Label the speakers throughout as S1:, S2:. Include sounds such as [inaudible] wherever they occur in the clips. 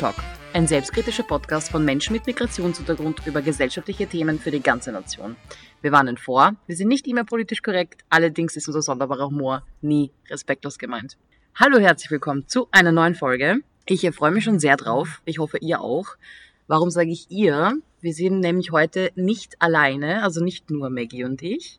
S1: Talk, ein selbstkritischer Podcast von Menschen mit Migrationshintergrund über gesellschaftliche Themen für die ganze Nation. Wir warnen vor, wir sind nicht immer politisch korrekt, allerdings ist unser sonderbarer Humor nie respektlos gemeint. Hallo, herzlich willkommen zu einer neuen Folge. Ich freue mich schon sehr drauf. Ich hoffe, ihr auch. Warum sage ich ihr? Wir sind nämlich heute nicht alleine, also nicht nur Maggie und ich.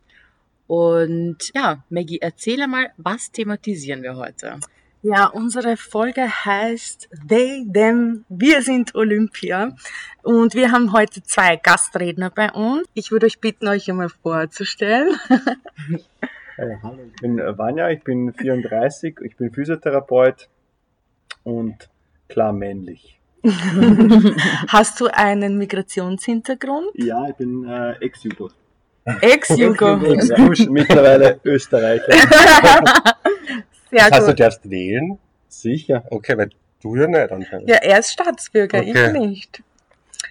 S1: Und ja, Maggie, erzähle mal, was thematisieren wir heute?
S2: Ja, unsere Folge heißt They, Them, Wir sind Olympia. Und wir haben heute zwei Gastredner bei uns. Ich würde euch bitten, euch einmal vorzustellen. [laughs]
S3: Hey, hallo, ich bin äh, Vanja, ich bin 34, ich bin Physiotherapeut und klar männlich. [laughs]
S2: Hast du einen Migrationshintergrund?
S3: Ja, ich bin äh, Ex-Jugo.
S2: Ex-Jugo. [laughs]
S3: Mittlerweile Österreicher.
S2: Sehr
S4: Das heißt, du
S2: gut.
S4: darfst wählen?
S3: Sicher.
S4: Okay, weil du ja nicht anscheinend.
S2: Ja, er ist Staatsbürger,
S4: Okay.
S2: ich nicht.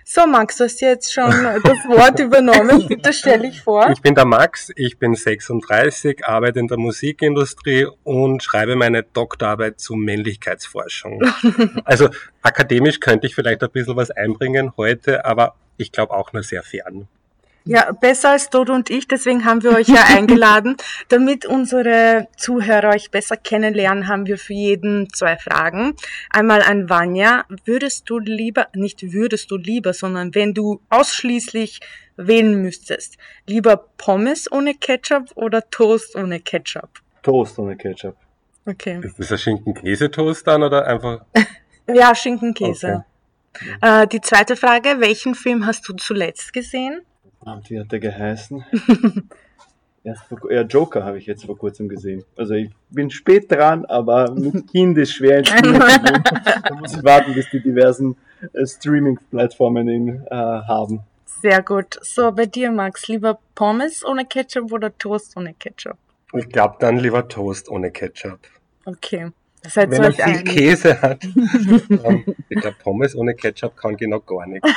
S2: So, Max, du hast jetzt schon das Wort übernommen. [laughs] Bitte stell dich vor.
S4: Ich bin der Max, ich bin 36, arbeite in der Musikindustrie und schreibe meine Doktorarbeit zu Männlichkeitsforschung. [laughs] Also akademisch könnte ich vielleicht ein bisschen was einbringen heute, aber ich glaube auch nur sehr fern.
S2: Ja, besser als Dodo und ich, deswegen haben wir euch ja [laughs] eingeladen. Damit unsere Zuhörer euch besser kennenlernen, haben wir für jeden zwei Fragen. Einmal an Vanya. Würdest du lieber, nicht würdest du lieber, sondern wenn du ausschließlich wählen müsstest, lieber Pommes ohne Ketchup oder Toast ohne Ketchup?
S3: Toast ohne Ketchup.
S2: Okay.
S4: Ist das ein Schinken-Käsetoast dann oder einfach? [laughs]
S2: Ja, Schinkenkäse. Äh, die zweite Frage, welchen Film hast du zuletzt gesehen?
S3: Verdammt, wie hat der geheißen? [laughs] Erst vor, ja, Joker habe ich jetzt vor kurzem gesehen. Also ich bin spät dran, aber mit [laughs] Kind ist schwer ins Kino zu gehen. Da muss ich warten, bis die diversen äh, Streaming-Plattformen ihn äh, haben.
S2: Sehr gut. So, bei dir, Max, lieber Pommes ohne Ketchup oder Toast ohne Ketchup?
S4: Ich glaube dann lieber Toast ohne Ketchup.
S2: Okay. Seid ihr
S4: Wenn er
S2: euch
S4: viel
S2: einig?
S4: Käse hat. [laughs] ähm, ich glaube Pommes ohne Ketchup kann genau gar nichts.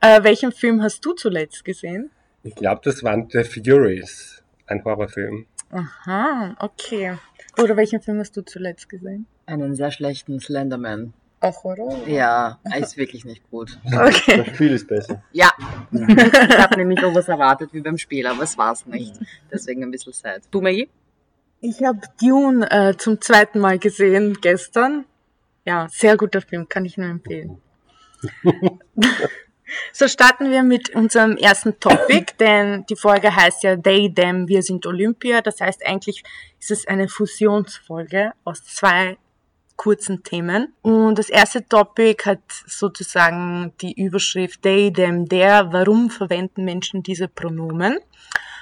S2: Äh, welchen Film hast du zuletzt gesehen?
S4: Ich glaube, das waren The Furies, ein Horrorfilm.
S2: Aha, okay. Oder welchen Film hast du zuletzt gesehen?
S1: Einen sehr schlechten Slenderman.
S2: Auch Horror?
S1: Ja, er ist wirklich nicht gut.
S2: Okay.
S3: Das Spiel ist besser.
S1: Ja, ich habe nämlich auch was erwartet wie beim Spiel, aber es war's nicht. Deswegen ein bisschen sad. Du, Maggie?
S2: Ich habe Dune äh, zum zweiten Mal gesehen gestern. Ja, sehr guter Film, kann ich nur empfehlen. [laughs] so starten wir mit unserem ersten Topic, [coughs] denn die Folge heißt ja They, Them, Wir sind Olympia. Das heißt, eigentlich ist es eine Fusionsfolge aus zwei kurzen Themen. Und das erste Topic hat sozusagen die Überschrift They, Them, Der. Warum verwenden Menschen diese Pronomen?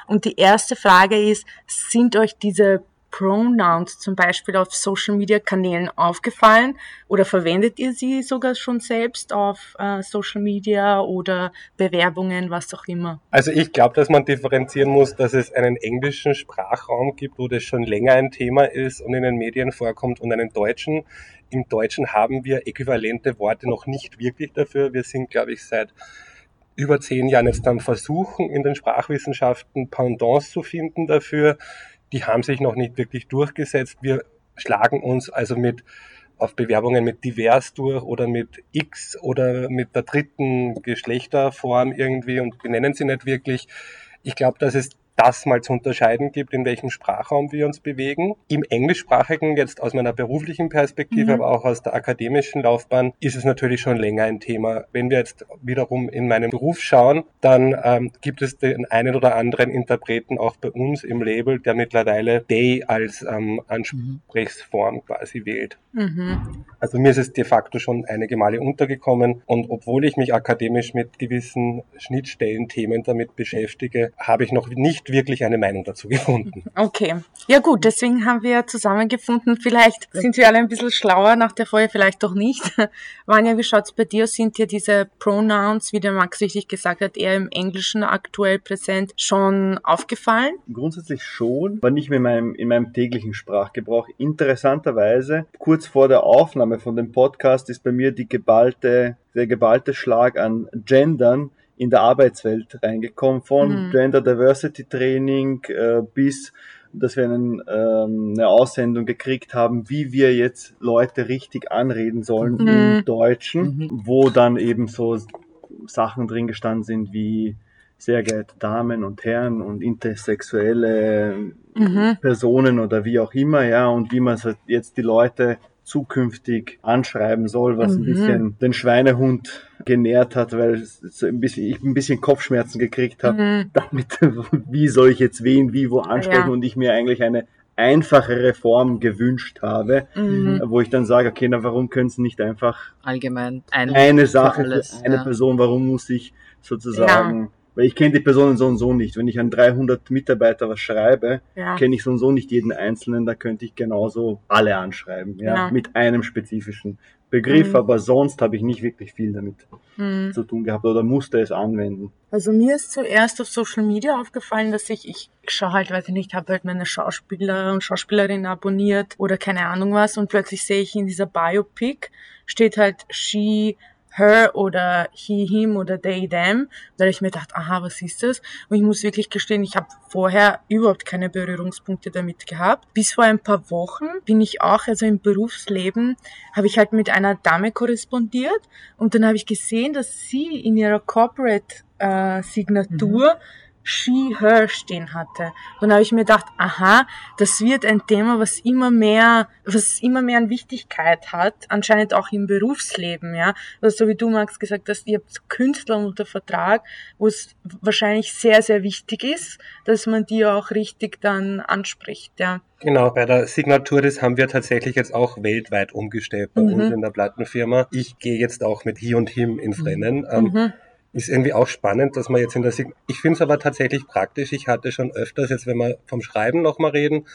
S2: Und die erste Frage ist, sind euch diese Pronouns zum Beispiel auf Social Media Kanälen aufgefallen oder verwendet ihr sie sogar schon selbst auf äh, Social Media oder Bewerbungen, was auch immer?
S4: Also ich glaube, dass man differenzieren muss, dass es einen englischen Sprachraum gibt, wo das schon länger ein Thema ist und in den Medien vorkommt und einen deutschen. Im Deutschen haben wir äquivalente Worte noch nicht wirklich dafür. Wir sind, glaube ich, seit über zehn Jahren jetzt am Versuchen, in den Sprachwissenschaften Pendants zu finden dafür. Die haben sich noch nicht wirklich durchgesetzt. Wir schlagen uns also mit auf Bewerbungen mit divers durch oder mit X oder mit der dritten Geschlechterform irgendwie und benennen sie nicht wirklich. Ich glaube, dass es das mal zu unterscheiden gibt, in welchem Sprachraum wir uns bewegen. Im englischsprachigen, jetzt aus meiner beruflichen Perspektive,
S2: Mhm.
S4: aber auch aus der akademischen Laufbahn, ist es natürlich schon länger ein Thema. Wenn wir jetzt wiederum in meinen Beruf schauen, dann ähm, gibt es den einen oder anderen Interpreten auch bei uns im Label, der mittlerweile they als ähm, Ansprechform quasi wählt.
S2: Mhm.
S4: Also mir ist es de facto schon einige Male untergekommen und obwohl ich mich akademisch mit gewissen Schnittstellenthemen damit beschäftige, habe ich noch nicht wirklich eine Meinung dazu [laughs] gefunden.
S2: Okay. Ja gut, deswegen haben wir zusammengefunden. Vielleicht sind wir alle ein bisschen schlauer nach der Folge, vielleicht doch nicht. [laughs] Vanja, wie schaut's bei dir? Sind dir diese Pronouns, wie der Max richtig gesagt hat, eher im Englischen aktuell präsent, schon aufgefallen?
S3: Grundsätzlich schon, aber nicht mehr in meinem, in meinem täglichen Sprachgebrauch. Interessanterweise, kurz vor der Aufnahme von dem Podcast ist bei mir die geballte, der geballte Schlag an Gendern in der Arbeitswelt reingekommen, von
S2: Mhm.
S3: Gender Diversity Training äh, bis dass wir einen, ähm, eine Aussendung gekriegt haben, wie wir jetzt Leute richtig anreden sollen
S2: Mhm.
S3: im Deutschen,
S1: Mhm.
S3: wo dann eben so Sachen drin gestanden sind wie sehr geehrte Damen und Herren und intersexuelle
S2: Mhm.
S3: Personen oder wie auch immer, ja, und wie man jetzt die Leute zukünftig anschreiben soll, was ein
S2: Mhm.
S3: bisschen den Schweinehund genährt hat, weil so ein bisschen, ich ein bisschen Kopfschmerzen gekriegt habe,
S2: Mhm.
S3: damit, [laughs] wie soll ich jetzt wen, wie, wo ansprechen
S2: Ja.
S3: und ich mir eigentlich eine einfachere Form gewünscht habe,
S2: Mhm.
S3: wo ich dann sage, okay, na, warum können es nicht einfach
S1: Allgemein ein
S3: eine Sache
S1: alles,
S3: eine
S1: ja.
S3: Person, warum muss ich sozusagen, weil ich kenne die Personen so und so nicht. Wenn ich an 300 Mitarbeiter was schreibe,
S2: Ja.
S3: kenne ich so und so nicht jeden Einzelnen, da könnte ich genauso alle anschreiben, ja,
S2: Ja.
S3: mit einem spezifischen Begriff,
S2: Mhm.
S3: aber sonst habe ich nicht wirklich viel damit
S2: Mhm.
S3: zu tun gehabt oder musste es anwenden.
S2: Also mir ist zuerst auf Social Media aufgefallen, dass ich, ich schaue halt, weiß ich nicht, habe halt meine Schauspieler und Schauspielerinnen abonniert oder keine Ahnung was und plötzlich sehe ich in dieser Biopic steht halt she, her oder he, him oder they, them. Da ich mir gedacht, aha, was ist das? Und ich muss wirklich gestehen, ich habe vorher überhaupt keine Berührungspunkte damit gehabt. Bis vor ein paar Wochen bin ich auch, also im Berufsleben, habe ich halt mit einer Dame korrespondiert und dann habe ich gesehen, dass sie in ihrer Corporate äh, Signatur she, her stehen hatte. Dann habe ich mir gedacht, aha, das wird ein Thema, was immer mehr, was immer mehr an Wichtigkeit hat, anscheinend auch im Berufsleben, ja. Also so wie du, Max, gesagt hast, ihr habt Künstler unter Vertrag, wo es wahrscheinlich sehr, sehr wichtig ist, dass man die auch richtig dann anspricht, ja.
S4: Genau, bei der Signatur, das haben wir tatsächlich jetzt auch weltweit umgestellt bei
S2: Mhm.
S4: uns in der Plattenfirma. Ich gehe jetzt auch mit he und him ins Rennen. Ähm,
S2: Mhm.
S4: Ist irgendwie auch spannend, dass man jetzt in der Sig Ich finde es aber tatsächlich praktisch. Ich hatte schon öfters, jetzt wenn wir vom Schreiben nochmal reden,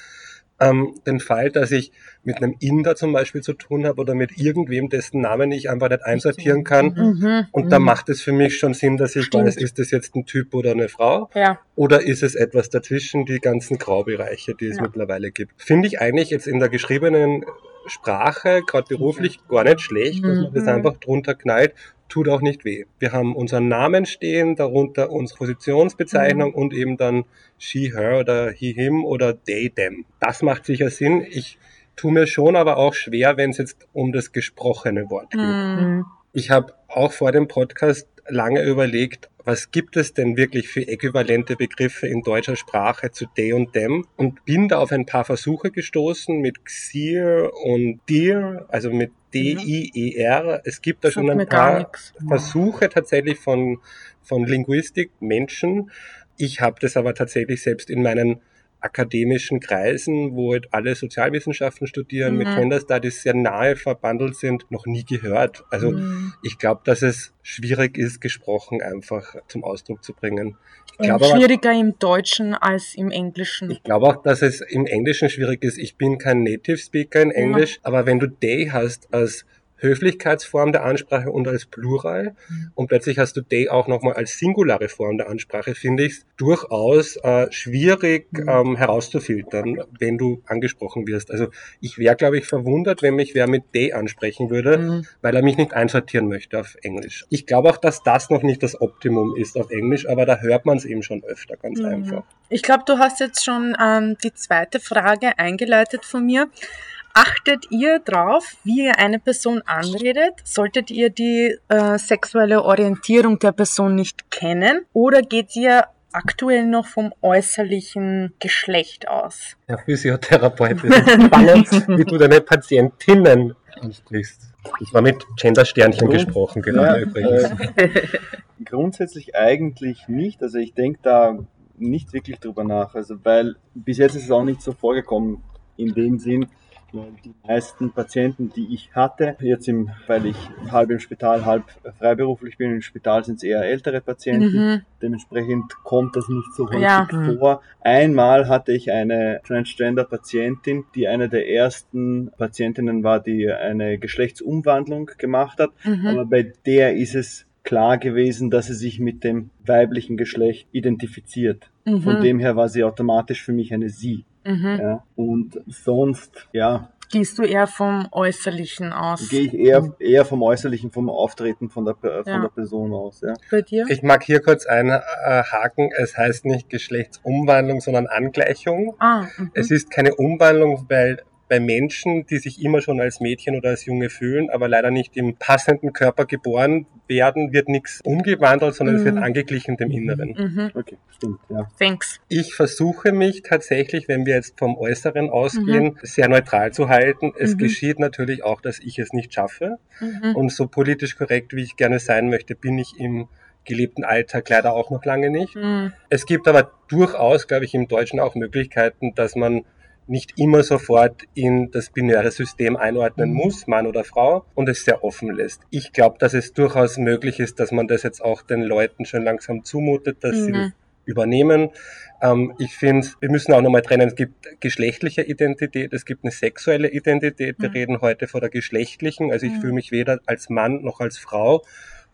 S4: ähm, den Fall, dass ich mit einem Inder zum Beispiel zu tun habe oder mit irgendwem, dessen Namen ich einfach nicht einsortieren kann.
S2: Mhm.
S4: Und da macht es für mich schon Sinn, dass ich
S2: Stimmt.
S4: weiß, ist das jetzt ein Typ oder eine Frau?
S2: Ja.
S4: Oder ist es etwas dazwischen, die ganzen Graubereiche, die es
S2: Ja.
S4: mittlerweile gibt? Finde ich eigentlich jetzt in der geschriebenen Sprache, gerade beruflich, gar nicht schlecht, dass man das
S2: Mhm.
S4: einfach drunter knallt. Tut auch nicht weh. Wir haben unseren Namen stehen, darunter unsere Positionsbezeichnung
S2: Mhm.
S4: und eben dann she, her oder he, him oder they, them. Das macht sicher Sinn. Ich tue mir schon aber auch schwer, wenn es jetzt um das gesprochene Wort geht.
S2: Mhm.
S4: Ich habe auch vor dem Podcast lange überlegt, was gibt es denn wirklich für äquivalente Begriffe in deutscher Sprache zu they und them und bin da auf ein paar Versuche gestoßen mit Xir und dir, also mit D-I-E-R. Es gibt da schon ein paar. Versuche tatsächlich von, von Linguistik, Menschen. Ich habe das aber tatsächlich selbst in meinen akademischen Kreisen, wo halt alle Sozialwissenschaften studieren, mit
S2: Mhm.
S4: Gender Studies sehr nahe verbandelt sind, noch nie gehört. Also
S2: Mhm.
S4: ich glaube, dass es schwierig ist, gesprochen einfach zum Ausdruck zu bringen. Glaube aber,
S2: schwieriger im Deutschen als im Englischen.
S4: ich glaube auch, dass es im Englischen schwierig ist. Ich bin kein Native Speaker in Englisch, aber wenn du they hast als Höflichkeitsform der Ansprache und als Plural
S2: Mhm.
S4: und plötzlich hast du they auch nochmal als singulare Form der Ansprache, finde ich durchaus äh, schwierig
S2: Mhm.
S4: ähm, herauszufiltern, wenn du angesprochen wirst. Also ich wäre, glaube ich, verwundert, wenn mich wer mit they ansprechen würde,
S1: Mhm.
S4: weil er mich nicht einsortieren möchte auf Englisch. Ich glaube auch, dass das noch nicht das Optimum ist auf Englisch, aber da hört man es eben schon öfter, ganz
S2: Mhm.
S4: einfach.
S2: Ich glaube, du hast jetzt schon ähm, die zweite Frage eingeleitet von mir. Achtet ihr drauf, wie ihr eine Person anredet? Solltet ihr die äh, sexuelle Orientierung der Person nicht kennen? Oder geht ihr aktuell noch vom äußerlichen Geschlecht aus?
S4: Herr Physiotherapeut, es [laughs] ist spannend, wie du deine Patientinnen ansprichst. Ich war mit Gender-Sternchen gesprochen, gerade
S3: Ja,
S4: übrigens.
S3: äh, grundsätzlich eigentlich nicht. Also ich denke da nicht wirklich drüber nach. Also weil bis jetzt ist es auch nicht so vorgekommen in dem Sinn, weil die meisten Patienten, die ich hatte, jetzt im, weil ich halb im Spital, halb freiberuflich bin, im Spital sind es eher ältere Patienten.
S2: Mhm.
S3: Dementsprechend kommt das nicht so häufig
S2: Ja.
S3: vor. Einmal hatte ich eine Transgender-Patientin, die eine der ersten Patientinnen war, die eine Geschlechtsumwandlung gemacht hat.
S2: Mhm.
S3: Aber bei der ist es klar gewesen, dass sie sich mit dem weiblichen Geschlecht identifiziert. Von
S2: Mhm.
S3: dem her war sie automatisch für mich eine Sie.
S2: Mhm.
S3: Ja. Und sonst, ja,
S2: Gehst du eher vom Äußerlichen aus?
S3: Gehe ich eher, eher vom Äußerlichen, vom Auftreten von der, äh, von
S2: Ja.
S3: der Person aus. Ja.
S2: Bei dir?
S4: Ich mag hier kurz einhaken. Es heißt nicht Geschlechtsumwandlung, sondern Angleichung.
S2: ah, mhm.
S4: Es ist keine Umwandlung, weil bei Menschen, die sich immer schon als Mädchen oder als Junge fühlen, aber leider nicht im passenden Körper geboren werden, wird nichts umgewandelt, sondern es
S2: Mhm.
S4: wird angeglichen dem Inneren.
S2: mhm.
S3: Okay, stimmt. Ja.
S2: Thanks.
S4: Ich versuche mich tatsächlich, wenn wir jetzt vom Äußeren ausgehen, sehr neutral zu halten. Es
S2: Mhm.
S4: geschieht natürlich auch, dass ich es nicht schaffe.
S2: Mhm.
S4: Und so politisch korrekt, wie ich gerne sein möchte, bin ich im gelebten Alltag leider auch noch lange nicht.
S2: Mhm.
S4: Es gibt aber durchaus, glaube ich, im Deutschen auch Möglichkeiten, dass man nicht immer sofort in das binäre System einordnen
S2: Mhm.
S4: muss, Mann oder Frau, und es sehr offen lässt. Ich glaube, dass es durchaus möglich ist, dass man das jetzt auch den Leuten schon langsam zumutet, dass sie
S2: Mhm.
S4: das übernehmen. Ähm, ich finde, wir müssen auch nochmal trennen, es gibt geschlechtliche Identität, es gibt eine sexuelle Identität. Wir
S2: Mhm.
S4: reden heute von der geschlechtlichen, also ich
S2: Mhm.
S4: fühle mich weder als Mann noch als Frau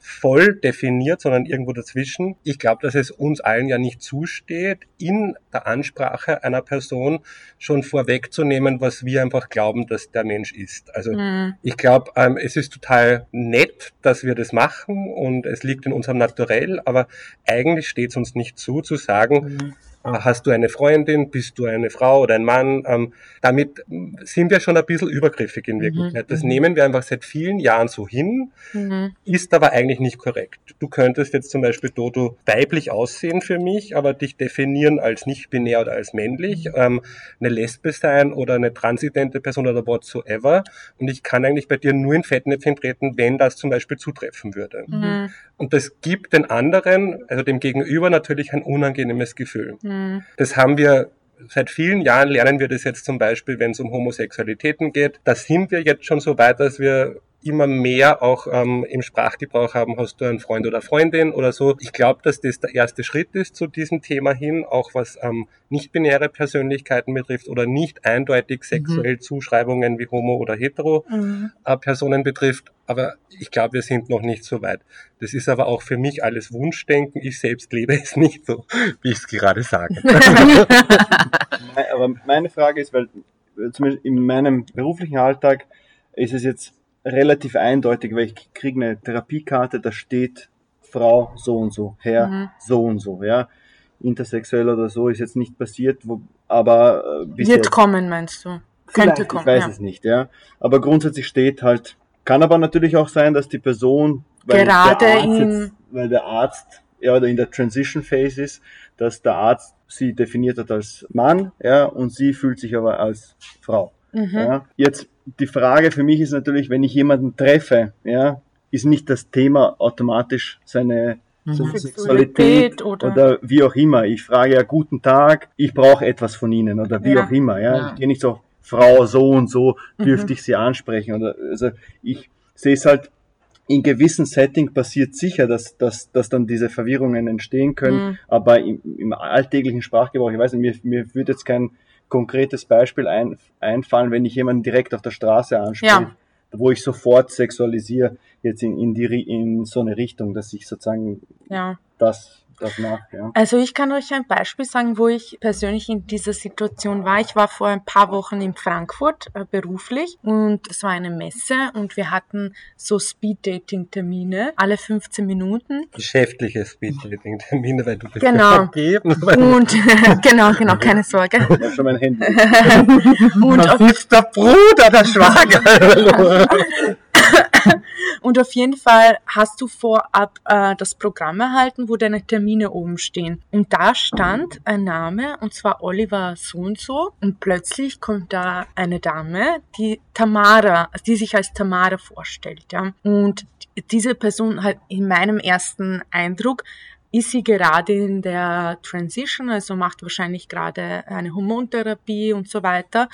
S4: voll definiert, sondern irgendwo dazwischen. Ich glaube, dass es uns allen ja nicht zusteht, in der Ansprache einer Person schon vorwegzunehmen, was wir einfach glauben, dass der Mensch ist. Also
S2: Mhm.
S4: ich glaube, ähm, es ist total nett, dass wir das machen und es liegt in unserem Naturell, aber eigentlich steht es uns nicht zu, zu sagen,
S3: Mhm.
S4: Hast du eine Freundin, bist du eine Frau oder ein Mann? Ähm, damit sind wir schon ein bisschen übergriffig in
S2: Mhm,
S4: Wirklichkeit. Das
S2: mhm.
S4: nehmen wir einfach seit vielen Jahren so hin,
S2: Mhm.
S4: ist aber eigentlich nicht korrekt. Du könntest jetzt zum Beispiel Dodo weiblich aussehen für mich, aber dich definieren als nicht binär oder als männlich,
S2: Mhm.
S4: ähm, eine Lesbe sein oder eine transidente Person oder whatsoever. Und ich kann eigentlich bei dir nur in Fettnäpfchen treten, wenn das zum Beispiel zutreffen würde.
S2: Mhm.
S4: Und das gibt den anderen, also dem Gegenüber natürlich ein unangenehmes Gefühl.
S2: Mhm.
S4: Das haben wir seit vielen Jahren lernen wir das jetzt zum Beispiel, wenn es um Homosexualitäten geht. Da sind wir jetzt schon so weit, dass wir immer mehr auch ähm, im Sprachgebrauch haben, hast du einen Freund oder Freundin oder so. Ich glaube, dass das der erste Schritt ist zu diesem Thema hin, auch was ähm, nicht-binäre Persönlichkeiten betrifft oder nicht eindeutig sexuell Zuschreibungen wie homo oder hetero
S2: Mhm.
S4: äh, Personen betrifft. Aber ich glaube, wir sind noch nicht so weit. Das ist aber auch für mich alles Wunschdenken. Ich selbst lebe es nicht so, wie ich es gerade sage. [laughs]
S3: Me- Aber meine Frage ist, weil äh, zumindest in meinem beruflichen Alltag ist es jetzt relativ eindeutig, weil ich kriege eine Therapiekarte, da steht Frau so und so, Herr
S2: Mhm.
S3: so und so, ja. Intersexuell oder so ist jetzt nicht passiert, wo, aber äh, bis
S2: Wird
S3: jetzt.
S2: kommen, meinst du? Könnte kommen.
S3: Ich weiß
S2: ja.
S3: es nicht, ja. Aber grundsätzlich steht halt, kann aber natürlich auch sein, dass die Person, weil
S2: Gerade
S3: der Arzt
S2: in-
S3: jetzt, weil der Arzt ja oder in der Transition Phase ist, dass der Arzt sie definiert hat als Mann, ja, und sie fühlt sich aber als Frau.
S2: Mhm.
S3: Ja. Jetzt die Frage für mich ist natürlich, wenn ich jemanden treffe, ja, ist nicht das Thema automatisch seine seine
S2: Sexualität
S3: Sexualität
S2: oder-
S3: oder, wie auch immer. Ich frage ja guten Tag, ich brauche etwas von Ihnen oder wie
S2: Ja.
S3: auch immer. Ja.
S1: Ja.
S3: Ich gehe nicht so, Frau so und so, dürfte
S2: Mhm.
S3: ich Sie ansprechen. Oder also ich sehe es halt in gewissen Setting passiert sicher, dass, dass, dass dann diese Verwirrungen entstehen können,
S2: Mhm.
S3: aber im, im alltäglichen Sprachgebrauch, ich weiß nicht, mir, mir würde jetzt kein konkretes Beispiel ein, einfallen, wenn ich jemanden direkt auf der Straße anspreche,
S2: Ja.
S3: wo ich sofort sexualisiere, jetzt in, in, die, in so eine Richtung, dass ich sozusagen
S2: ja.
S3: das, das mache. Ja.
S2: Also ich kann euch ein Beispiel sagen, wo ich persönlich in dieser Situation war. Ich war vor ein paar Wochen in Frankfurt äh, beruflich und es war eine Messe und wir hatten so Speed-Dating-Termine alle 15 Minuten.
S4: Geschäftliche Speeddating-Termine, weil du bist
S2: Genau.
S4: vergeben. [laughs]
S2: Und [laughs] genau, genau, keine Sorge.
S3: Ich habe schon mein Handy. [laughs]
S2: Und auf,
S4: Das ist der Bruder, der Schwager.
S2: Und auf jeden Fall hast du vorab äh, das Programm erhalten, wo deine Termine oben stehen. Und da stand ein Name, und zwar Oliver so und so. Und plötzlich kommt da eine Dame, die Tamara, die sich als Tamara vorstellt. Ja. Und diese Person hat in meinem ersten Eindruck ist sie gerade in der Transition, also macht wahrscheinlich gerade eine Hormontherapie und so weiter.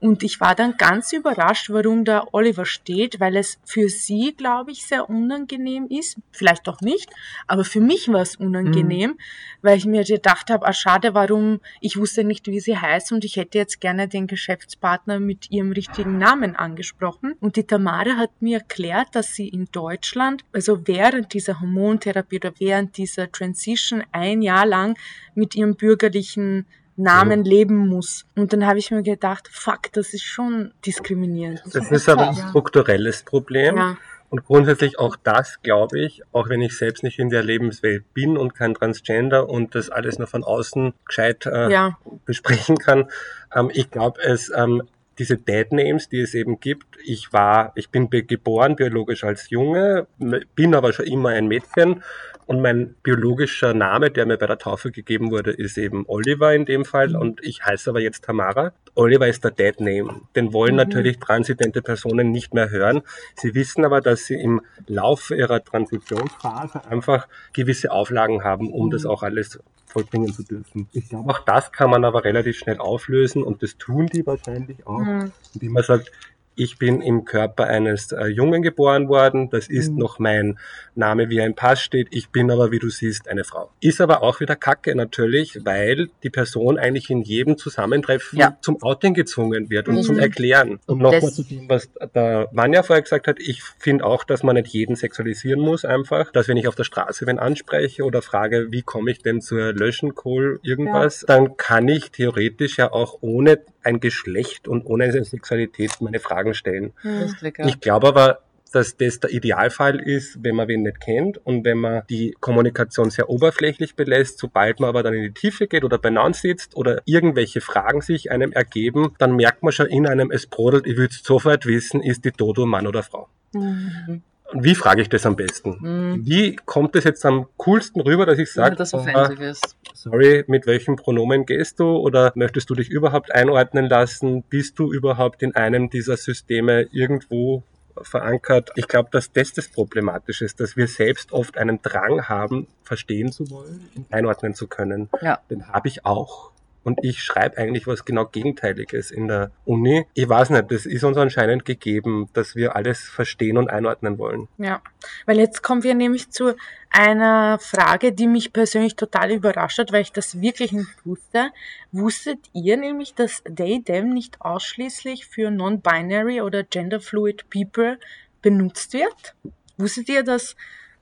S2: Und ich war dann ganz überrascht, warum da Oliver steht, weil es für sie, glaube ich, sehr unangenehm ist. Vielleicht auch nicht, aber für mich war es unangenehm, weil ich mir gedacht habe, ah schade, warum, ich wusste nicht, wie sie heißt und ich hätte jetzt gerne den Geschäftspartner mit ihrem richtigen Namen angesprochen. Und die Tamara hat mir erklärt, dass sie in Deutschland, also während dieser Hormontherapie oder während dieser Transition ein Jahr lang mit ihrem bürgerlichen Namen leben muss. Und dann habe ich mir gedacht, fuck, das ist schon diskriminierend.
S4: Das ist aber ein
S2: Ja.
S4: strukturelles Problem.
S2: Ja.
S4: Und grundsätzlich auch das, glaube ich, auch wenn ich selbst nicht in der Lebenswelt bin und kein Transgender und das alles nur von außen gescheit äh,
S2: Ja.
S4: besprechen kann, ähm, ich glaube, es ähm, diese Dead Names, die es eben gibt. Ich war, ich bin geboren biologisch als Junge, bin aber schon immer ein Mädchen und mein biologischer Name, der mir bei der Taufe gegeben wurde, ist eben Oliver in dem Fall und ich heiße aber jetzt Tamara. Oliver ist der Dead Name. Den wollen
S2: Mhm.
S4: natürlich transidente Personen nicht mehr hören. Sie wissen aber, dass sie im Laufe ihrer Transitionsphase einfach gewisse Auflagen haben, um das auch alles vollbringen zu dürfen. Ich glaube, auch das kann man aber relativ schnell auflösen und das tun die wahrscheinlich auch,
S2: Mhm.
S4: indem man sagt, ich bin im Körper eines äh, Jungen geboren worden, das ist
S2: Mhm.
S4: noch mein Name, wie er im Pass steht, ich bin aber, wie du siehst, eine Frau. Ist aber auch wieder Kacke natürlich, weil die Person eigentlich in jedem Zusammentreffen
S1: Ja.
S4: zum Outing gezwungen wird und
S2: Mhm.
S4: zum Erklären. Und nochmal zu dem, was der Manja vorher gesagt hat, ich finde auch, dass man nicht jeden sexualisieren muss einfach, dass wenn ich auf der Straße wen anspreche oder frage, wie komme ich denn zur Löschenkohl irgendwas, dann kann ich theoretisch ja auch ohne ein Geschlecht und ohne eine Sexualität meine Fragen stellen.
S1: Ja.
S4: Ich glaube aber, dass das der Idealfall ist, wenn man wen nicht kennt und wenn man die Kommunikation sehr oberflächlich belässt, sobald man aber dann in die Tiefe geht oder beieinander sitzt oder irgendwelche Fragen sich einem ergeben, dann merkt man schon in einem, es brodelt, ich will sofort wissen, ist die Dodo Mann oder Frau.
S2: Mhm.
S4: Und wie frage ich das am besten?
S1: Mhm.
S4: Wie kommt es jetzt am coolsten rüber, dass ich sage,
S1: dass offensiv ist.
S4: Sorry, mit welchem Pronomen gehst du oder möchtest du dich überhaupt einordnen lassen? Bist du überhaupt in einem dieser Systeme irgendwo verankert? Ich glaube, dass das das Problematische ist, dass wir selbst oft einen Drang haben, verstehen zu wollen und einordnen zu können.
S1: Ja.
S4: Den habe ich auch. Und ich schreibe eigentlich was genau Gegenteiliges in der Uni. Ich weiß nicht, das ist uns anscheinend gegeben, dass wir alles verstehen und einordnen wollen.
S2: Ja, weil jetzt kommen wir nämlich zu einer Frage, die mich persönlich total überrascht hat, weil ich das wirklich nicht wusste. Wusstet ihr nämlich, dass they, nicht ausschließlich für non-binary oder gender-fluid people benutzt wird? Wusstet ihr, dass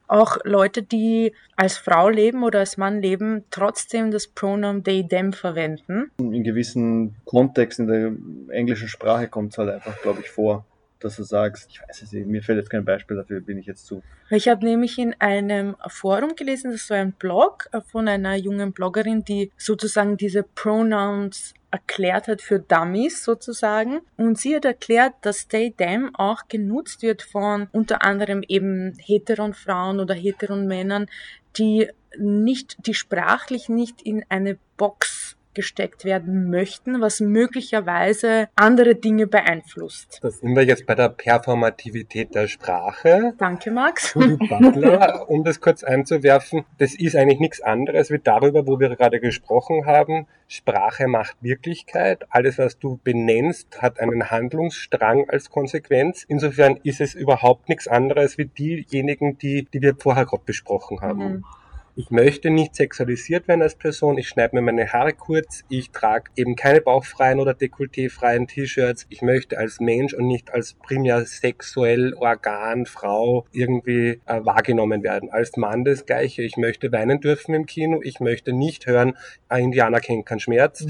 S2: auch Leute, die als Frau leben oder als Mann leben, trotzdem das Pronoun they, them verwenden?
S3: In gewissen Kontext in der englischen Sprache kommt es halt einfach, glaube ich, vor, dass du sagst, ich weiß es nicht, mir fällt jetzt kein Beispiel dafür, bin ich jetzt zu.
S2: Ich habe nämlich in einem Forum gelesen, das war ein Blog von einer jungen Bloggerin, die sozusagen diese Pronouns erklärt hat für Dummies sozusagen. Und sie hat erklärt, dass they, them auch genutzt wird von unter anderem eben heteron Frauen oder heteron Männern, die nicht, die sprachlich nicht in eine Box gesteckt werden möchten, was möglicherweise andere Dinge beeinflusst.
S4: Da sind wir jetzt bei der Performativität der Sprache.
S2: Danke, Max. [laughs]
S4: Butler, um das kurz einzuwerfen, das ist eigentlich nichts anderes wie darüber, wo wir gerade gesprochen haben. Sprache macht Wirklichkeit. Alles, was du benennst, hat einen Handlungsstrang als Konsequenz. Insofern ist es überhaupt nichts anderes wie diejenigen, die, die wir vorher gerade besprochen haben.
S2: Mhm.
S4: Ich möchte nicht sexualisiert werden als Person. Ich schneide mir meine Haare kurz. Ich trage eben keine bauchfreien oder dekolletéfreien T-Shirts. Ich möchte als Mensch und nicht als primär sexuell Organ, Frau irgendwie äh, wahrgenommen werden. Als Mann das Gleiche. Ich möchte weinen dürfen im Kino. Ich möchte nicht hören, ein Indianer kennt keinen Schmerz.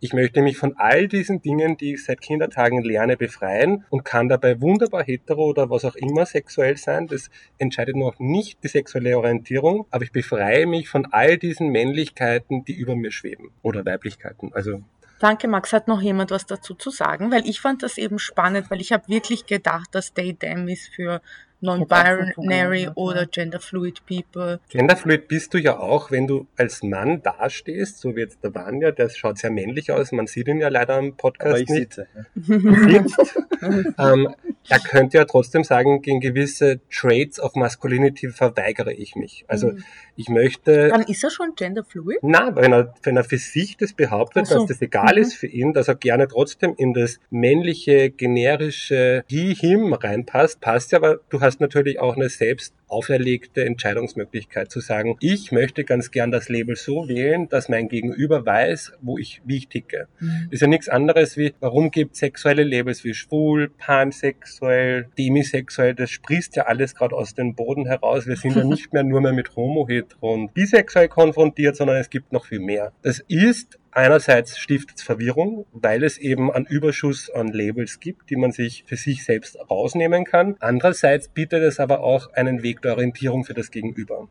S4: Ich möchte mich von all diesen Dingen, die ich seit Kindertagen lerne, befreien und kann dabei wunderbar hetero oder was auch immer sexuell sein. Das entscheidet noch nicht die sexuelle Orientierung, aber ich befreie mich von all diesen Männlichkeiten, die über mir schweben oder Weiblichkeiten. Also
S2: Danke, Max. Hat noch jemand was dazu zu sagen? Weil ich fand das eben spannend, weil ich habe wirklich gedacht, dass they, them ist für non-binary oder gender-fluid people.
S4: Genderfluid bist du ja auch, wenn du als Mann dastehst, so wie jetzt der Vanya, der schaut sehr männlich aus, man sieht ihn ja leider am Podcast
S3: Aber ich
S4: nicht.
S3: sitze. ja. [laughs]
S4: sitzt. [laughs] ähm, er könnte ja trotzdem sagen, gegen gewisse Traits of Masculinity verweigere ich mich. Also
S2: Mhm.
S4: ich möchte,
S2: Dann ist er schon gender-fluid?
S4: na, wenn er, wenn er für sich das behauptet,
S2: so.
S4: dass das egal
S2: Mhm.
S4: ist für ihn, dass er gerne trotzdem in das männliche, generische he, him reinpasst, passt ja, aber du hast natürlich auch eine selbst auferlegte Entscheidungsmöglichkeit zu sagen, ich möchte ganz gern das Label so wählen, dass mein Gegenüber weiß, wo ich, wie ich ticke. Ist ja nichts anderes wie, warum gibt sexuelle Labels wie schwul, pansexuell, demisexuell, das sprießt ja alles gerade aus dem Boden heraus. Wir sind ja [laughs] nicht mehr nur mehr mit Homo, het, heteron bisexuell konfrontiert, sondern es gibt noch viel mehr. Das ist einerseits stiftet es Verwirrung, weil es eben einen Überschuss an Labels gibt, die man sich für sich selbst rausnehmen kann. Andererseits bietet es aber auch einen Weg der Orientierung für das Gegenüber.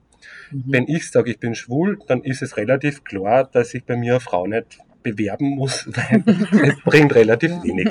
S4: Mhm. Wenn ich sage, ich bin schwul, dann ist es relativ klar, dass ich bei mir eine Frau nicht bewerben muss, [laughs] weil es bringt relativ wenig.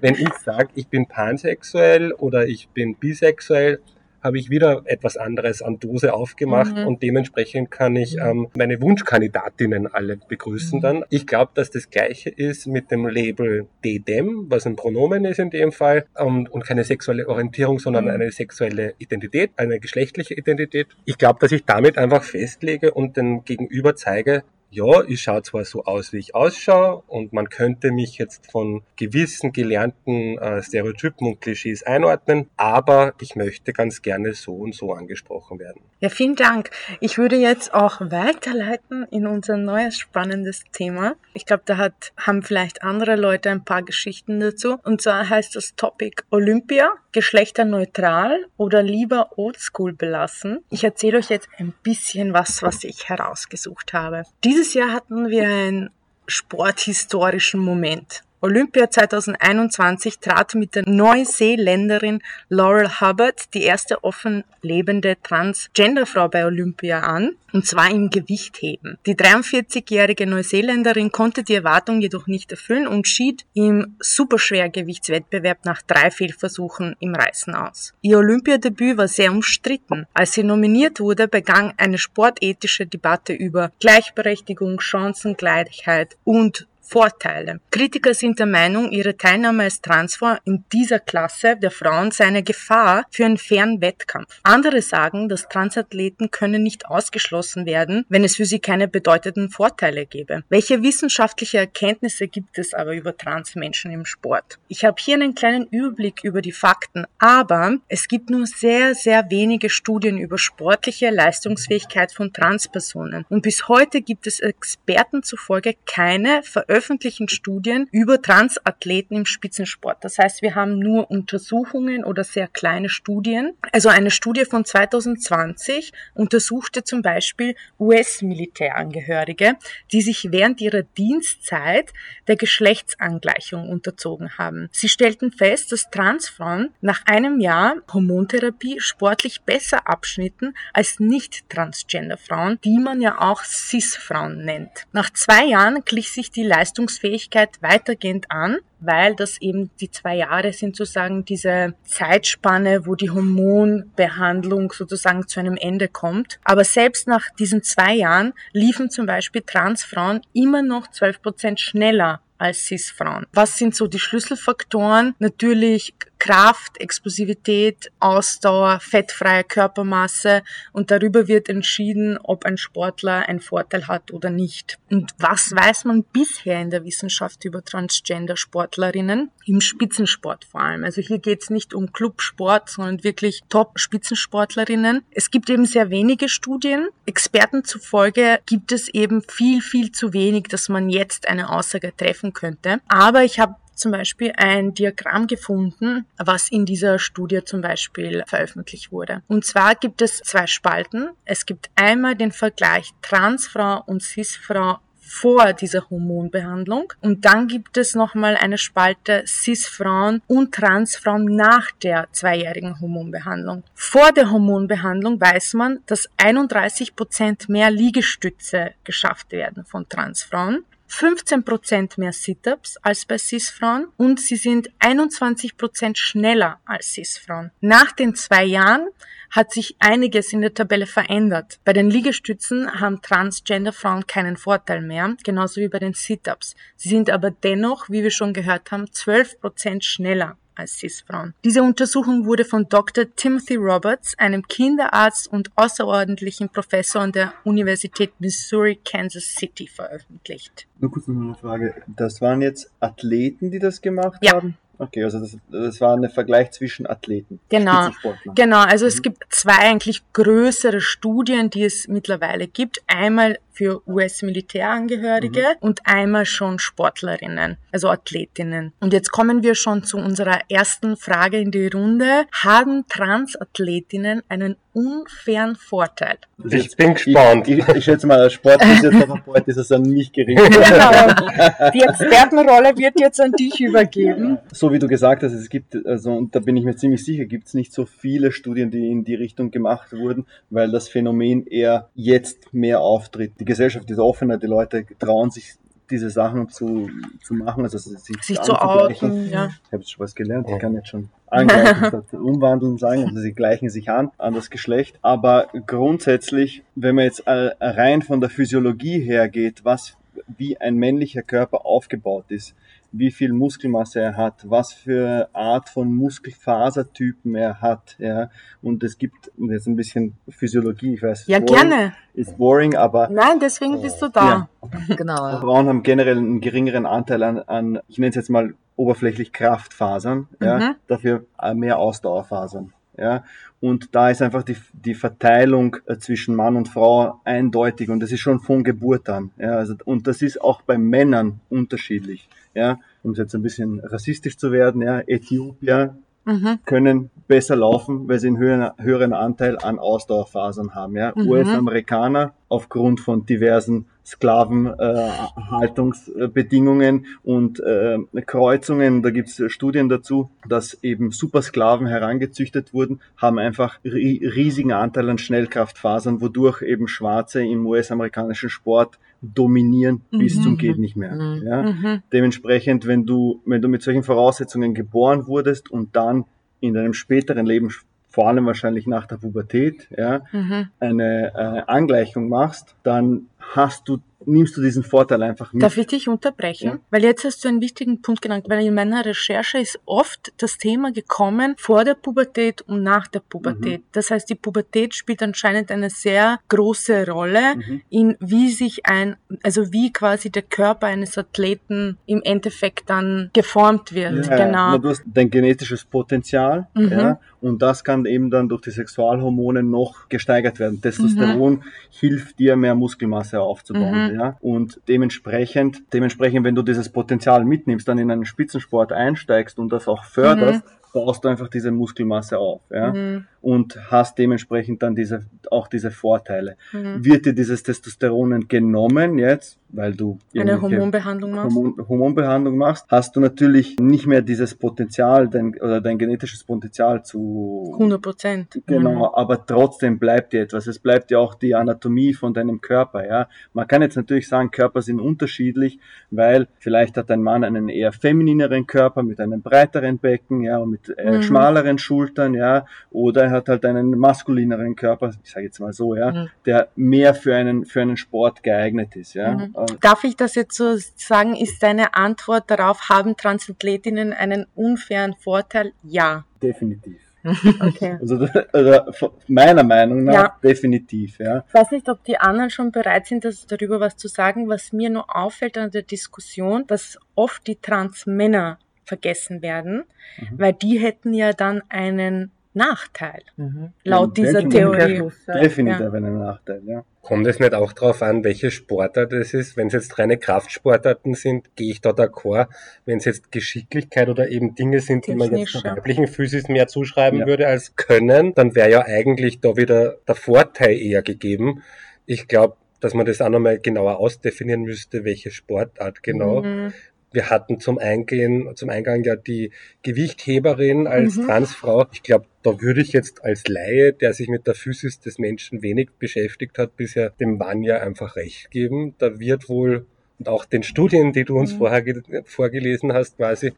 S4: Wenn ich sage, ich bin pansexuell oder ich bin bisexuell, habe ich wieder etwas anderes an Dose aufgemacht mhm. und dementsprechend kann ich ähm, meine Wunschkandidatinnen alle begrüßen mhm. dann. Ich glaube, dass das gleiche ist mit dem Label DDEM, was ein Pronomen ist in dem Fall und, und keine sexuelle Orientierung, sondern mhm. eine sexuelle Identität, eine geschlechtliche Identität. Ich glaube, dass ich damit einfach festlege und den Gegenüber zeige, ja, ich schaue zwar so aus, wie ich ausschaue und man könnte mich jetzt von gewissen gelernten äh, Stereotypen und Klischees einordnen, aber ich möchte ganz gerne so und so angesprochen werden.
S2: Ja, vielen Dank. Ich würde jetzt auch weiterleiten in unser neues spannendes Thema. Ich glaube, da hat, haben vielleicht andere Leute ein paar Geschichten dazu. Und zwar heißt das Topic Olympia, geschlechterneutral oder lieber oldschool belassen. Ich erzähle euch jetzt ein bisschen was, was ich herausgesucht habe. Dieses dieses Jahr hatten wir einen sporthistorischen Moment. Olympia 2021 trat mit der Neuseeländerin Laurel Hubbard die erste offen lebende Transgenderfrau bei Olympia an, und zwar im Gewichtheben. Die 43-jährige Neuseeländerin konnte die Erwartung jedoch nicht erfüllen und schied im Superschwergewichtswettbewerb nach drei Fehlversuchen im Reißen aus. Ihr Olympiadebüt war sehr umstritten. Als sie nominiert wurde, begann eine sportethische Debatte über Gleichberechtigung, Chancengleichheit und Vorteile. Kritiker sind der Meinung, ihre Teilnahme als Transfrau in dieser Klasse der Frauen sei eine Gefahr für einen fairen Wettkampf. Andere sagen, dass Transathleten können nicht ausgeschlossen werden, wenn es für sie keine bedeutenden Vorteile gäbe. Welche wissenschaftliche Erkenntnisse gibt es aber über Transmenschen im Sport? Ich habe hier einen kleinen Überblick über die Fakten, aber es gibt nur sehr, sehr wenige Studien über sportliche Leistungsfähigkeit von Transpersonen. Und bis heute gibt es Experten zufolge keine Veröffentlichungen öffentlichen Studien über Transathleten im Spitzensport. Das heißt, wir haben nur Untersuchungen oder sehr kleine Studien. Also eine Studie von 2020 untersuchte zum Beispiel US-Militärangehörige, die sich während ihrer Dienstzeit der Geschlechtsangleichung unterzogen haben. Sie stellten fest, dass Transfrauen nach einem Jahr Hormontherapie sportlich besser abschnitten als nicht-Transgender-Frauen, die man ja auch Cis-Frauen nennt. Nach zwei Jahren glich sich die Leistung Leistungsfähigkeit weitergehend an, weil das eben die zwei Jahre sind sozusagen diese Zeitspanne, wo die Hormonbehandlung sozusagen zu einem Ende kommt. Aber selbst nach diesen zwei Jahren liefen zum Beispiel Transfrauen immer noch 12 Prozent schneller als Cis-Frauen. Was sind so die Schlüsselfaktoren? Natürlich Kraft, Explosivität, Ausdauer, fettfreie Körpermasse und darüber wird entschieden, ob ein Sportler einen Vorteil hat oder nicht. Und was weiß man bisher in der Wissenschaft über Transgender-Sportlerinnen? Im Spitzensport vor allem. Also hier geht es nicht um Clubsport, sondern wirklich Top-Spitzensportlerinnen. Es gibt eben sehr wenige Studien. Experten zufolge gibt es eben viel, viel zu wenig, dass man jetzt eine Aussage treffen könnte. Aber ich habe zum Beispiel ein Diagramm gefunden, was in dieser Studie zum Beispiel veröffentlicht wurde. Und zwar gibt es zwei Spalten. Es gibt einmal den Vergleich Transfrau und Cisfrau vor dieser Hormonbehandlung. Und dann gibt es nochmal eine Spalte Cis-Frauen und Transfrauen nach der zweijährigen Hormonbehandlung. Vor der Hormonbehandlung weiß man, dass 31 Prozent mehr Liegestütze geschafft werden von Transfrauen. 15% mehr Sit-ups als bei Cis-Frauen und sie sind 21% schneller als Cis-Frauen. Nach den zwei Jahren hat sich einiges in der Tabelle verändert. Bei den Liegestützen haben Transgender-Frauen keinen Vorteil mehr, genauso wie bei den Sit-ups. Sie sind aber dennoch, wie wir schon gehört haben, 12% schneller als Cis-Frauen. Diese Untersuchung wurde von Dr. Timothy Roberts, einem Kinderarzt und außerordentlichen Professor an der Universität Missouri Kansas City veröffentlicht.
S3: Nur kurz noch eine Frage. Das waren jetzt Athleten, die das gemacht
S2: ja.
S3: haben? Okay, also das, das war ein Vergleich zwischen Athleten.
S2: Genau. Genau, also es
S3: Mhm.
S2: gibt zwei eigentlich größere Studien, die es mittlerweile gibt. Einmal für US-Militärangehörige
S3: Mhm.
S2: und einmal schon Sportlerinnen, also Athletinnen. Und jetzt kommen wir schon zu unserer ersten Frage in die Runde. Haben Transathletinnen einen unfairen Vorteil?
S3: Das ist
S4: Ich bin gespannt.
S3: Ich, ich, ich schätze mal, als Sportphysiotherapeut [laughs] ist es an mich gerichtet.
S2: Genau. [laughs] Die Expertenrolle wird jetzt an dich übergeben.
S3: So wie du gesagt hast, es gibt, also, und da bin ich mir ziemlich sicher, gibt es nicht so viele Studien, die in die Richtung gemacht wurden, weil das Phänomen eher jetzt mehr auftritt. Die Gesellschaft ist offener, die Leute trauen sich diese Sachen zu, zu machen, also sich,
S2: Sich zu
S3: anzugleichen.
S2: outen, ja.
S3: Ich habe jetzt schon was gelernt, ich kann jetzt schon angleichen [laughs] statt umwandeln sagen, also sie gleichen sich an, an das Geschlecht. Aber grundsätzlich, wenn man jetzt äh, rein von der Physiologie her geht, was, wie ein männlicher Körper aufgebaut ist, wie viel Muskelmasse er hat, was für Art von Muskelfasertypen er hat, ja. Und es gibt jetzt ein bisschen Physiologie, ich weiß.
S2: Ja,
S3: boring,
S2: gerne.
S3: Ist boring, aber
S2: Nein, deswegen bist du da.
S1: Genau.
S3: Frauen haben generell einen geringeren Anteil an, an ich nenne es jetzt mal oberflächlich Kraftfasern, ja,
S2: Mhm.
S3: dafür mehr Ausdauerfasern. Ja, und da ist einfach die, die Verteilung äh, zwischen Mann und Frau eindeutig und das ist schon von Geburt an. Ja, also, und das ist auch bei Männern unterschiedlich. Ja, um es jetzt ein bisschen rassistisch zu werden, ja, Äthiopier
S2: Mhm.
S3: können besser laufen, weil sie einen höheren, höheren Anteil an Ausdauerfasern haben. Ja?
S2: Mhm.
S3: US-Amerikaner aufgrund von diversen Sklavenhaltungsbedingungen und äh, Kreuzungen, da gibt es Studien dazu, dass eben Supersklaven herangezüchtet wurden, haben einfach ri riesigen Anteil an Schnellkraftfasern, wodurch eben Schwarze im US-amerikanischen Sport dominieren bis
S2: Mhm.
S3: zum geht nicht mehr.
S1: Mhm.
S3: Ja?
S2: Mhm.
S3: Dementsprechend, wenn du, wenn du mit solchen Voraussetzungen geboren wurdest und dann in deinem späteren Leben, vor allem wahrscheinlich nach der Pubertät, ja,
S2: Mhm.
S3: eine äh, Angleichung machst, dann hast du, nimmst du diesen Vorteil einfach mit.
S2: Darf ich dich unterbrechen?
S3: Ja.
S2: Weil jetzt hast du einen wichtigen Punkt genannt, weil in meiner Recherche ist oft das Thema gekommen vor der Pubertät und nach der Pubertät.
S3: Mhm.
S2: Das heißt, die Pubertät spielt anscheinend eine sehr große Rolle
S3: Mhm.
S2: in wie sich ein, also wie quasi der Körper eines Athleten im Endeffekt dann geformt wird.
S3: Ja, ja.
S2: genau.
S3: Na, Du hast dein genetisches Potenzial,
S2: Mhm.
S3: ja, und das kann eben dann durch die Sexualhormone noch gesteigert werden. Testosteron hilft dir, mehr Muskelmasse aufzubauen,
S2: Mhm.
S3: ja, und dementsprechend, dementsprechend, wenn du dieses Potenzial mitnimmst, dann in einen Spitzensport einsteigst und das auch förderst, baust du einfach diese Muskelmasse auf, ja,
S2: Mhm.
S3: Und hast dementsprechend dann diese, auch diese Vorteile.
S2: Mhm.
S3: Wird dir dieses Testosteron genommen jetzt, weil du
S2: Eine Hormonbehandlung machst.
S3: Hormon, Hormonbehandlung machst, hast du natürlich nicht mehr dieses Potenzial, dein, oder dein genetisches Potenzial zu
S2: 100 Prozent.
S3: Genau, aber trotzdem bleibt dir etwas. Es bleibt ja auch die Anatomie von deinem Körper, ja. Man kann jetzt natürlich sagen, Körper sind unterschiedlich, weil vielleicht hat ein Mann einen eher feminineren Körper mit einem breiteren Becken, ja, und mit äh,
S2: Mhm.
S3: schmaleren Schultern, ja, oder er hat halt einen maskulineren Körper, ich sage jetzt mal so, ja,
S1: Mhm.
S3: der mehr für einen für einen Sport geeignet ist, ja.
S2: Mhm.
S3: Äh,
S2: Darf ich das jetzt so sagen? Ist deine Antwort darauf, haben Transathletinnen einen unfairen Vorteil? Ja.
S3: definitiv. [laughs]
S2: Okay.
S3: Also, also meiner Meinung nach
S2: Ja.
S3: definitiv, ja.
S2: Ich weiß nicht, ob die anderen schon bereit sind, das, darüber was zu sagen. Was mir nur auffällt an der Diskussion, dass oft die Transmänner vergessen werden,
S3: Mhm.
S2: weil die hätten ja dann einen Nachteil,
S1: Mhm.
S2: laut dieser
S3: Welchen
S2: Theorie.
S3: Definitiv
S2: Ja.
S3: einen Nachteil, ja.
S4: Kommt es nicht auch darauf an, welche Sportart es ist? Wenn es jetzt reine Kraftsportarten sind, gehe ich da d'accord. Wenn es jetzt Geschicklichkeit oder eben Dinge sind, die man jetzt
S2: ja.
S4: weiblichen Physis mehr zuschreiben
S3: Ja.
S4: würde als können, dann wäre ja eigentlich da wieder der Vorteil eher gegeben. Ich glaube, dass man das auch nochmal genauer ausdefinieren müsste, welche Sportart genau.
S2: Mhm.
S4: Wir hatten zum Eingehen, zum Eingang ja die Gewichtheberin als
S2: Mhm.
S4: Transfrau. Ich glaube, da würde ich jetzt als Laie, der sich mit der Physis des Menschen wenig beschäftigt hat, bisher dem Mann ja einfach recht geben. Da wird wohl und auch den Studien, die du uns
S2: Mhm.
S4: vorher ge- vorgelesen hast, quasi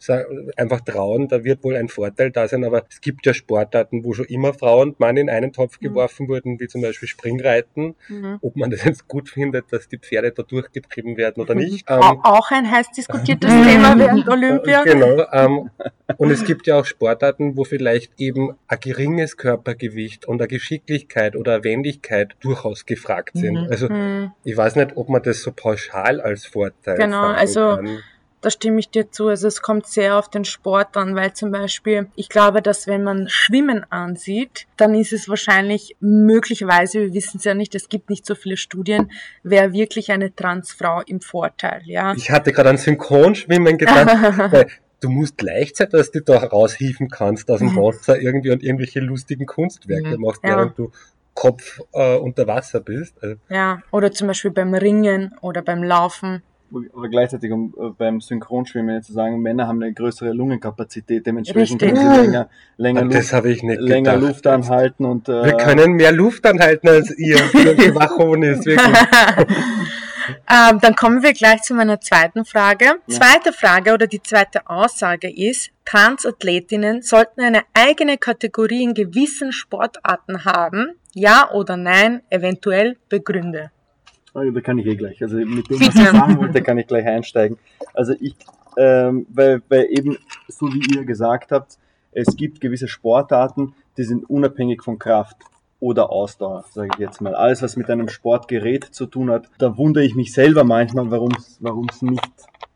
S4: einfach trauen, da wird wohl ein Vorteil da sein, aber es gibt ja Sportarten, wo schon immer Frau und Mann in einen Topf
S2: Mhm.
S4: geworfen wurden, wie zum Beispiel Springreiten.
S2: Mhm.
S4: Ob man das jetzt gut findet, dass die Pferde da durchgetrieben werden oder nicht. Ähm,
S2: Au- Auch ein heiß diskutiertes [laughs] Thema während Olympia.
S4: Genau. Ähm, und es gibt ja auch Sportarten, wo vielleicht eben ein geringes Körpergewicht und eine Geschicklichkeit oder eine Wendigkeit durchaus gefragt sind.
S1: Mhm.
S4: Also
S2: Mhm.
S4: ich weiß nicht, ob man das so pauschal als Vorteil
S2: Genau, also
S4: kann.
S2: da stimme ich dir zu. Also es kommt sehr auf den Sport an, weil zum Beispiel, ich glaube, dass wenn man Schwimmen ansieht, dann ist es wahrscheinlich möglicherweise, wir wissen es ja nicht, es gibt nicht so viele Studien, wäre wirklich eine Transfrau im Vorteil, ja.
S4: Ich hatte gerade an Synchronschwimmen gedacht, [laughs] weil du musst gleichzeitig, dass du da raushieven kannst aus dem. Wasser irgendwie und irgendwelche lustigen Kunstwerke
S1: Mhm.
S4: machst,
S2: Ja.
S4: während du Kopf äh, unter Wasser bist. Also,
S2: Ja, oder zum Beispiel beim Ringen oder beim Laufen.
S3: Aber gleichzeitig, um äh, beim Synchronschwimmen zu sagen, Männer haben eine größere Lungenkapazität, dementsprechend
S2: Richtig.
S3: können sie länger, länger,
S4: das
S3: Luft,
S4: habe ich nicht
S3: länger. Luft anhalten und äh,
S4: Wir können mehr Luft anhalten als ihr. Die [laughs] Wachonis, wirklich. [laughs]
S2: Ähm, dann kommen wir gleich zu meiner zweiten Frage. Zweite Frage oder die zweite Aussage ist, Transathletinnen sollten eine eigene Kategorie in gewissen Sportarten haben. Ja oder nein, eventuell begründe.
S3: Ah, Da kann ich eh gleich. Also mit dem, was ich sagen wollte, kann ich gleich einsteigen. Also ich, ähm, weil, weil eben, so wie ihr gesagt habt, es gibt gewisse Sportarten, die sind unabhängig von Kraft oder Ausdauer, sage ich jetzt mal. Alles, was mit einem Sportgerät zu tun hat, da wundere ich mich selber manchmal, warum es nicht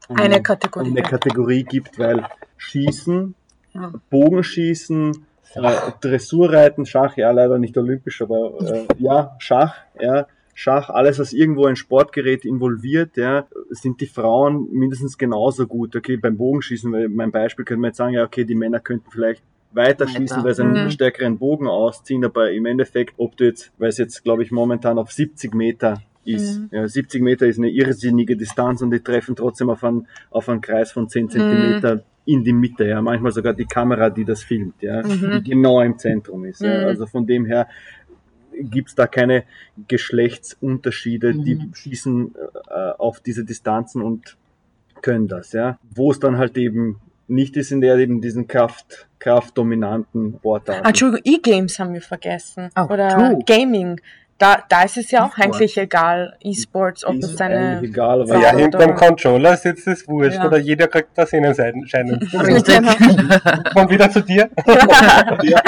S2: Eine Kategorie.
S3: eine Kategorie gibt, weil Schießen,
S2: Ja.
S3: Bogenschießen, äh, Dressurreiten, Schach, ja leider nicht olympisch, aber äh, ja, Schach, ja, Schach, alles was irgendwo ein Sportgerät involviert, ja, sind die Frauen mindestens genauso gut. Okay, beim Bogenschießen, weil mein Beispiel könnte man jetzt sagen, ja, okay, die Männer könnten vielleicht weiter schießen,
S1: Weiter.
S3: weil sie einen
S2: Mhm.
S3: stärkeren Bogen ausziehen, aber im Endeffekt, ob du jetzt, weil es jetzt, glaube ich, momentan auf 70 Meter ist.
S2: Mhm.
S3: Ja, 70 Meter ist eine irrsinnige Distanz und die treffen trotzdem auf einen, auf einen Kreis von 10 Zentimeter in die Mitte, ja, manchmal sogar die Kamera, die das filmt, ja,
S2: Mhm.
S3: die genau im Zentrum ist. Ja.
S2: Mhm.
S3: Also von dem her gibt's da keine Geschlechtsunterschiede, die
S1: Mhm.
S3: schießen äh, auf diese Distanzen und können das, ja. Wo es dann halt eben nicht ist in der eben diesen Kraft, kraftdominanten Sportarten.
S2: Ah, Entschuldigung, E-Games haben wir vergessen.
S1: Oh,
S2: oder
S1: true.
S2: Gaming. Da, da ist es ja auch eigentlich egal, E-Sports, ob es eine...
S3: eigentlich egal, aber
S2: Ja,
S4: hinterm Controller sitzt es wurscht
S2: Ja.
S4: oder jeder kriegt da Sehnenscheinen. [laughs]
S1: Richtig.
S4: Kommt wieder zu dir. [laughs] [laughs]
S3: Ja,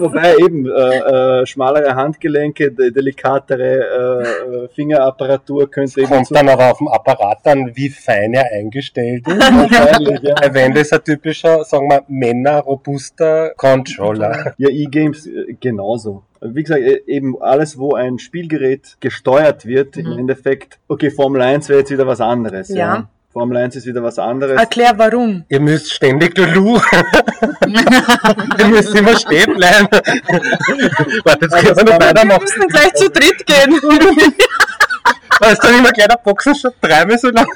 S3: wobei eben äh, äh, schmalere Handgelenke, de delikatere äh, äh, Fingerapparatur könnte eben
S4: Kommt dann aber auf dem Apparat dann, wie fein er eingestellt ist. [laughs]
S3: wahrscheinlich, ja.
S4: Wenn das ein typischer, sagen wir, männerrobuster Controller.
S3: Ja, E-Games äh, genauso. Wie gesagt, äh, eben alles, wo ein Spielgerät gesteuert wird, im
S2: Mhm.
S3: Endeffekt, okay, Formel 1 wäre jetzt wieder was anderes. Ja.
S2: Ja.
S3: Formel 1 ist wieder was anderes.
S2: Erklär warum.
S4: Ihr müsst ständig Lulu. [laughs] Ihr müsst immer stehen bleiben. Warte, jetzt können wir
S2: Wir
S4: weitermachen.
S2: müssen gleich zu dritt gehen. [laughs]
S4: Da ist dann immer gleich der Boxenstopp dreimal so lang.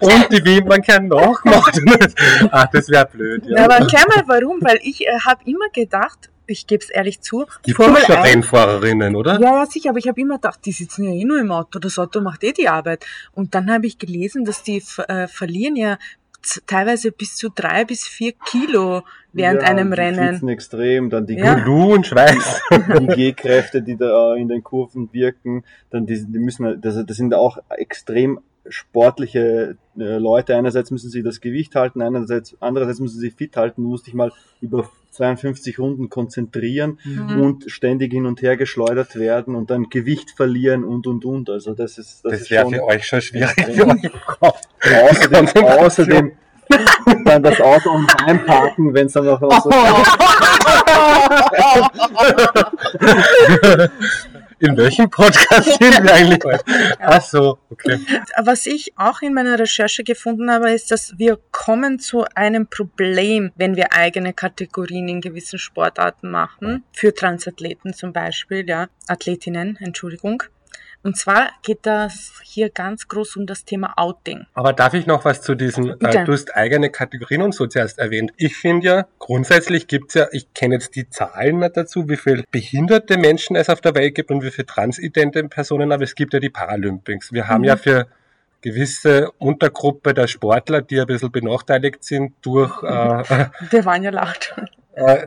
S4: Und die Wimpern keinen nachgemacht. Ach, das wäre blöd.
S2: Ja,
S4: Ja.
S2: aber erklär mal warum, weil ich äh, habe immer gedacht, ich gebe es ehrlich zu,
S4: Gibt
S2: Formel
S4: doch schon
S2: 1
S4: Rennfahrerinnen, oder?
S2: Ja, ja, sicher, aber ich habe immer gedacht, die sitzen ja eh nur im Auto, das Auto macht eh die Arbeit. Und dann habe ich gelesen, dass die äh, verlieren ja teilweise bis zu drei bis vier Kilo während
S3: Ja,
S2: einem
S3: die
S2: Rennen.
S3: schwitzen extrem, dann die,
S2: Ja.
S4: Lulu und Schweiß. [laughs]
S3: die G-Kräfte, die da in den Kurven wirken, dann die, die müssen, das, das sind auch extrem sportliche äh, Leute. Einerseits müssen sie das Gewicht halten, einerseits, andererseits müssen sie fit halten. Du musst dich mal über 52 Runden konzentrieren
S2: Mhm.
S3: und ständig hin und her geschleudert werden und dann Gewicht verlieren und und und. Also das ist das,
S4: Das
S3: ist
S4: wäre für euch schon schwierig.
S3: extrem.
S4: Für euch.
S3: außerdem, außerdem dann das Auto und einparken, wenn es dann noch [laughs] so [laughs] [laughs]
S4: In welchem Podcast [laughs] sind wir eigentlich heute? Ach so, okay.
S2: Was ich auch in meiner Recherche gefunden habe, ist, dass wir kommen zu einem Problem, wenn wir eigene Kategorien in gewissen Sportarten machen. Für Transathleten zum Beispiel, ja. Athletinnen, Entschuldigung. Und zwar geht das hier ganz groß um das Thema Outing.
S4: Aber darf ich noch was zu diesen, äh, du hast eigene Kategorien und so zuerst erwähnt. Ich finde ja, grundsätzlich gibt's ja, ich kenne jetzt die Zahlen nicht dazu, wie viel behinderte Menschen es auf der Welt gibt und wie viele transidente Personen, aber es gibt ja die Paralympics. Wir haben
S2: Mhm.
S4: ja für gewisse Untergruppe der Sportler, die ein bisschen benachteiligt sind durch, äh,
S2: Wir waren ja lacht. [laughs]
S4: äh,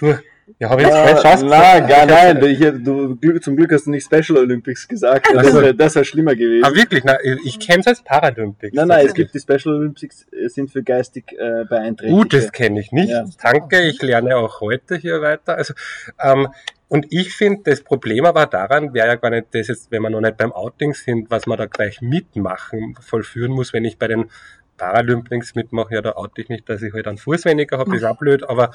S4: durch ja, habe ich jetzt falsch ausgesagt?
S3: nein, gar nein. Ich, du, zum Glück hast du nicht Special Olympics gesagt. Das wäre das wär schlimmer gewesen.
S4: Ah, wirklich? Nein, ich kenne es als Paralympics.
S3: Nein, nein, es gibt die Special Olympics, äh, sind für geistig äh, beeinträchtigte.
S4: Gut, das kenne ich nicht.
S3: Ja.
S4: Danke, ich lerne auch heute hier weiter. Also ähm, Und ich finde, das Problem aber daran wäre ja gar nicht das jetzt, wenn wir noch nicht beim Outing sind, was man da gleich mitmachen, vollführen muss, wenn ich bei den Paralympics mitmache, ja, da oute ich nicht, dass ich halt einen Fuß weniger habe, ist auch blöd, aber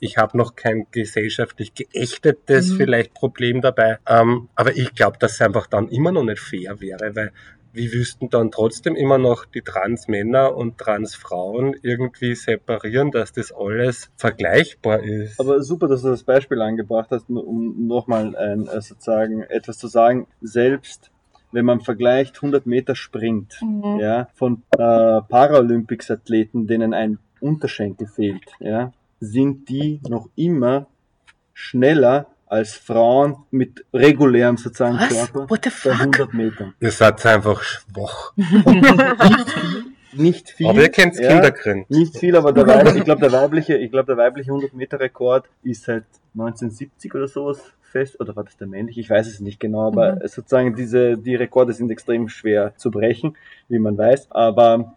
S4: ich habe noch kein gesellschaftlich geächtetes
S2: Mhm.
S4: vielleicht Problem dabei. Ähm, aber ich glaube, dass es einfach dann immer noch nicht fair wäre, weil wie wüssten dann trotzdem immer noch die Trans-Männer und Trans-Frauen irgendwie separieren, dass das alles vergleichbar ist?
S3: Aber super, dass du das Beispiel angebracht hast, um nochmal ein, äh, sozusagen etwas zu sagen. Selbst wenn man vergleicht 100 Meter springt,
S2: Mhm.
S3: ja, von äh, Paralympics-Athleten, denen ein Unterschenkel fehlt, ja, sind die noch immer schneller als Frauen mit regulärem sozusagen
S2: Was?
S3: Körper
S2: What the
S3: bei
S2: fuck?
S3: 100 Metern.
S4: Ihr seid einfach schwach. [laughs]
S3: Nicht viel.
S4: Aber ihr kennt
S3: ja,
S4: Kinder kriegen.
S3: Nicht viel, aber der Weib, ich glaube, der weibliche, ich glaube, der weibliche 100-Meter-Rekord ist seit 1970 oder sowas fest, oder war das der männliche? Ich weiß es nicht genau, aber
S2: Mhm.
S3: sozusagen diese, die Rekorde sind extrem schwer zu brechen, wie man weiß, aber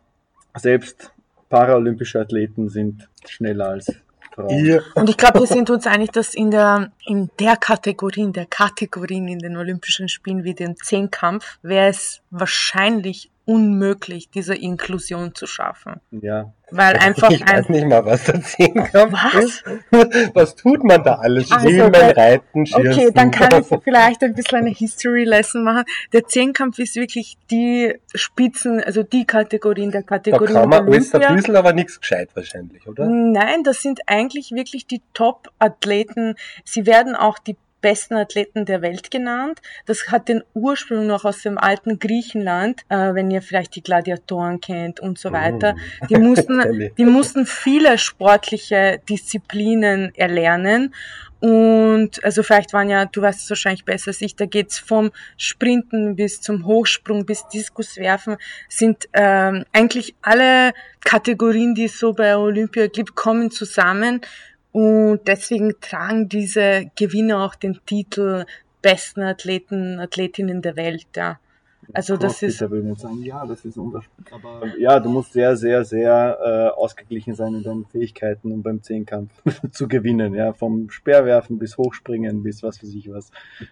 S3: selbst paralympische Athleten sind schneller als Frauen.
S4: Ihr,
S2: Und ich glaube, wir sind uns einig, dass in der, in der Kategorie, in der Kategorien in den Olympischen Spielen wie dem Zehnkampf wäre es wahrscheinlich unmöglich, diese Inklusion zu schaffen.
S3: Ja.
S2: Weil einfach
S4: ich weiß
S2: ein,
S4: nicht mal, was der Zehnkampf
S2: Was?
S4: ist. [laughs] Was tut man da alles?
S2: Also,
S4: Schwimmen, Reiten, Schießen.
S2: Okay, dann kann ich vielleicht ein bisschen eine History Lesson machen. Der Zehnkampf ist wirklich die Spitzen, also die Kategorien der
S4: Da
S2: Kategorien
S4: kann man alles ein
S2: Olympia.
S4: bisschen, aber nichts gescheit wahrscheinlich, oder?
S2: Nein, das sind eigentlich wirklich die Top-Athleten. Sie werden auch die besten Athleten der Welt genannt. Das hat den Ursprung noch aus dem alten Griechenland, äh, wenn ihr vielleicht die Gladiatoren kennt und so weiter. Die [laughs]
S4: Kenn
S2: mussten, die mussten viele sportliche Disziplinen erlernen. Und also vielleicht waren ja, du weißt es wahrscheinlich besser als ich, da geht's vom Sprinten bis zum Hochsprung bis Diskuswerfen, sind ähm, eigentlich alle Kategorien, die es so bei Olympia gibt, kommen zusammen. Und deswegen tragen diese Gewinner auch den Titel besten Athleten, Athletinnen der Welt. Ja. Also das ist
S3: Crossfitter würden jetzt sagen, ja, das ist unterschiedlich. Aber ja, du musst sehr, sehr, sehr äh, ausgeglichen sein in deinen Fähigkeiten, um beim Zehnkampf [laughs] zu gewinnen. Ja, vom Speerwerfen bis Hochspringen bis was weiß ich was.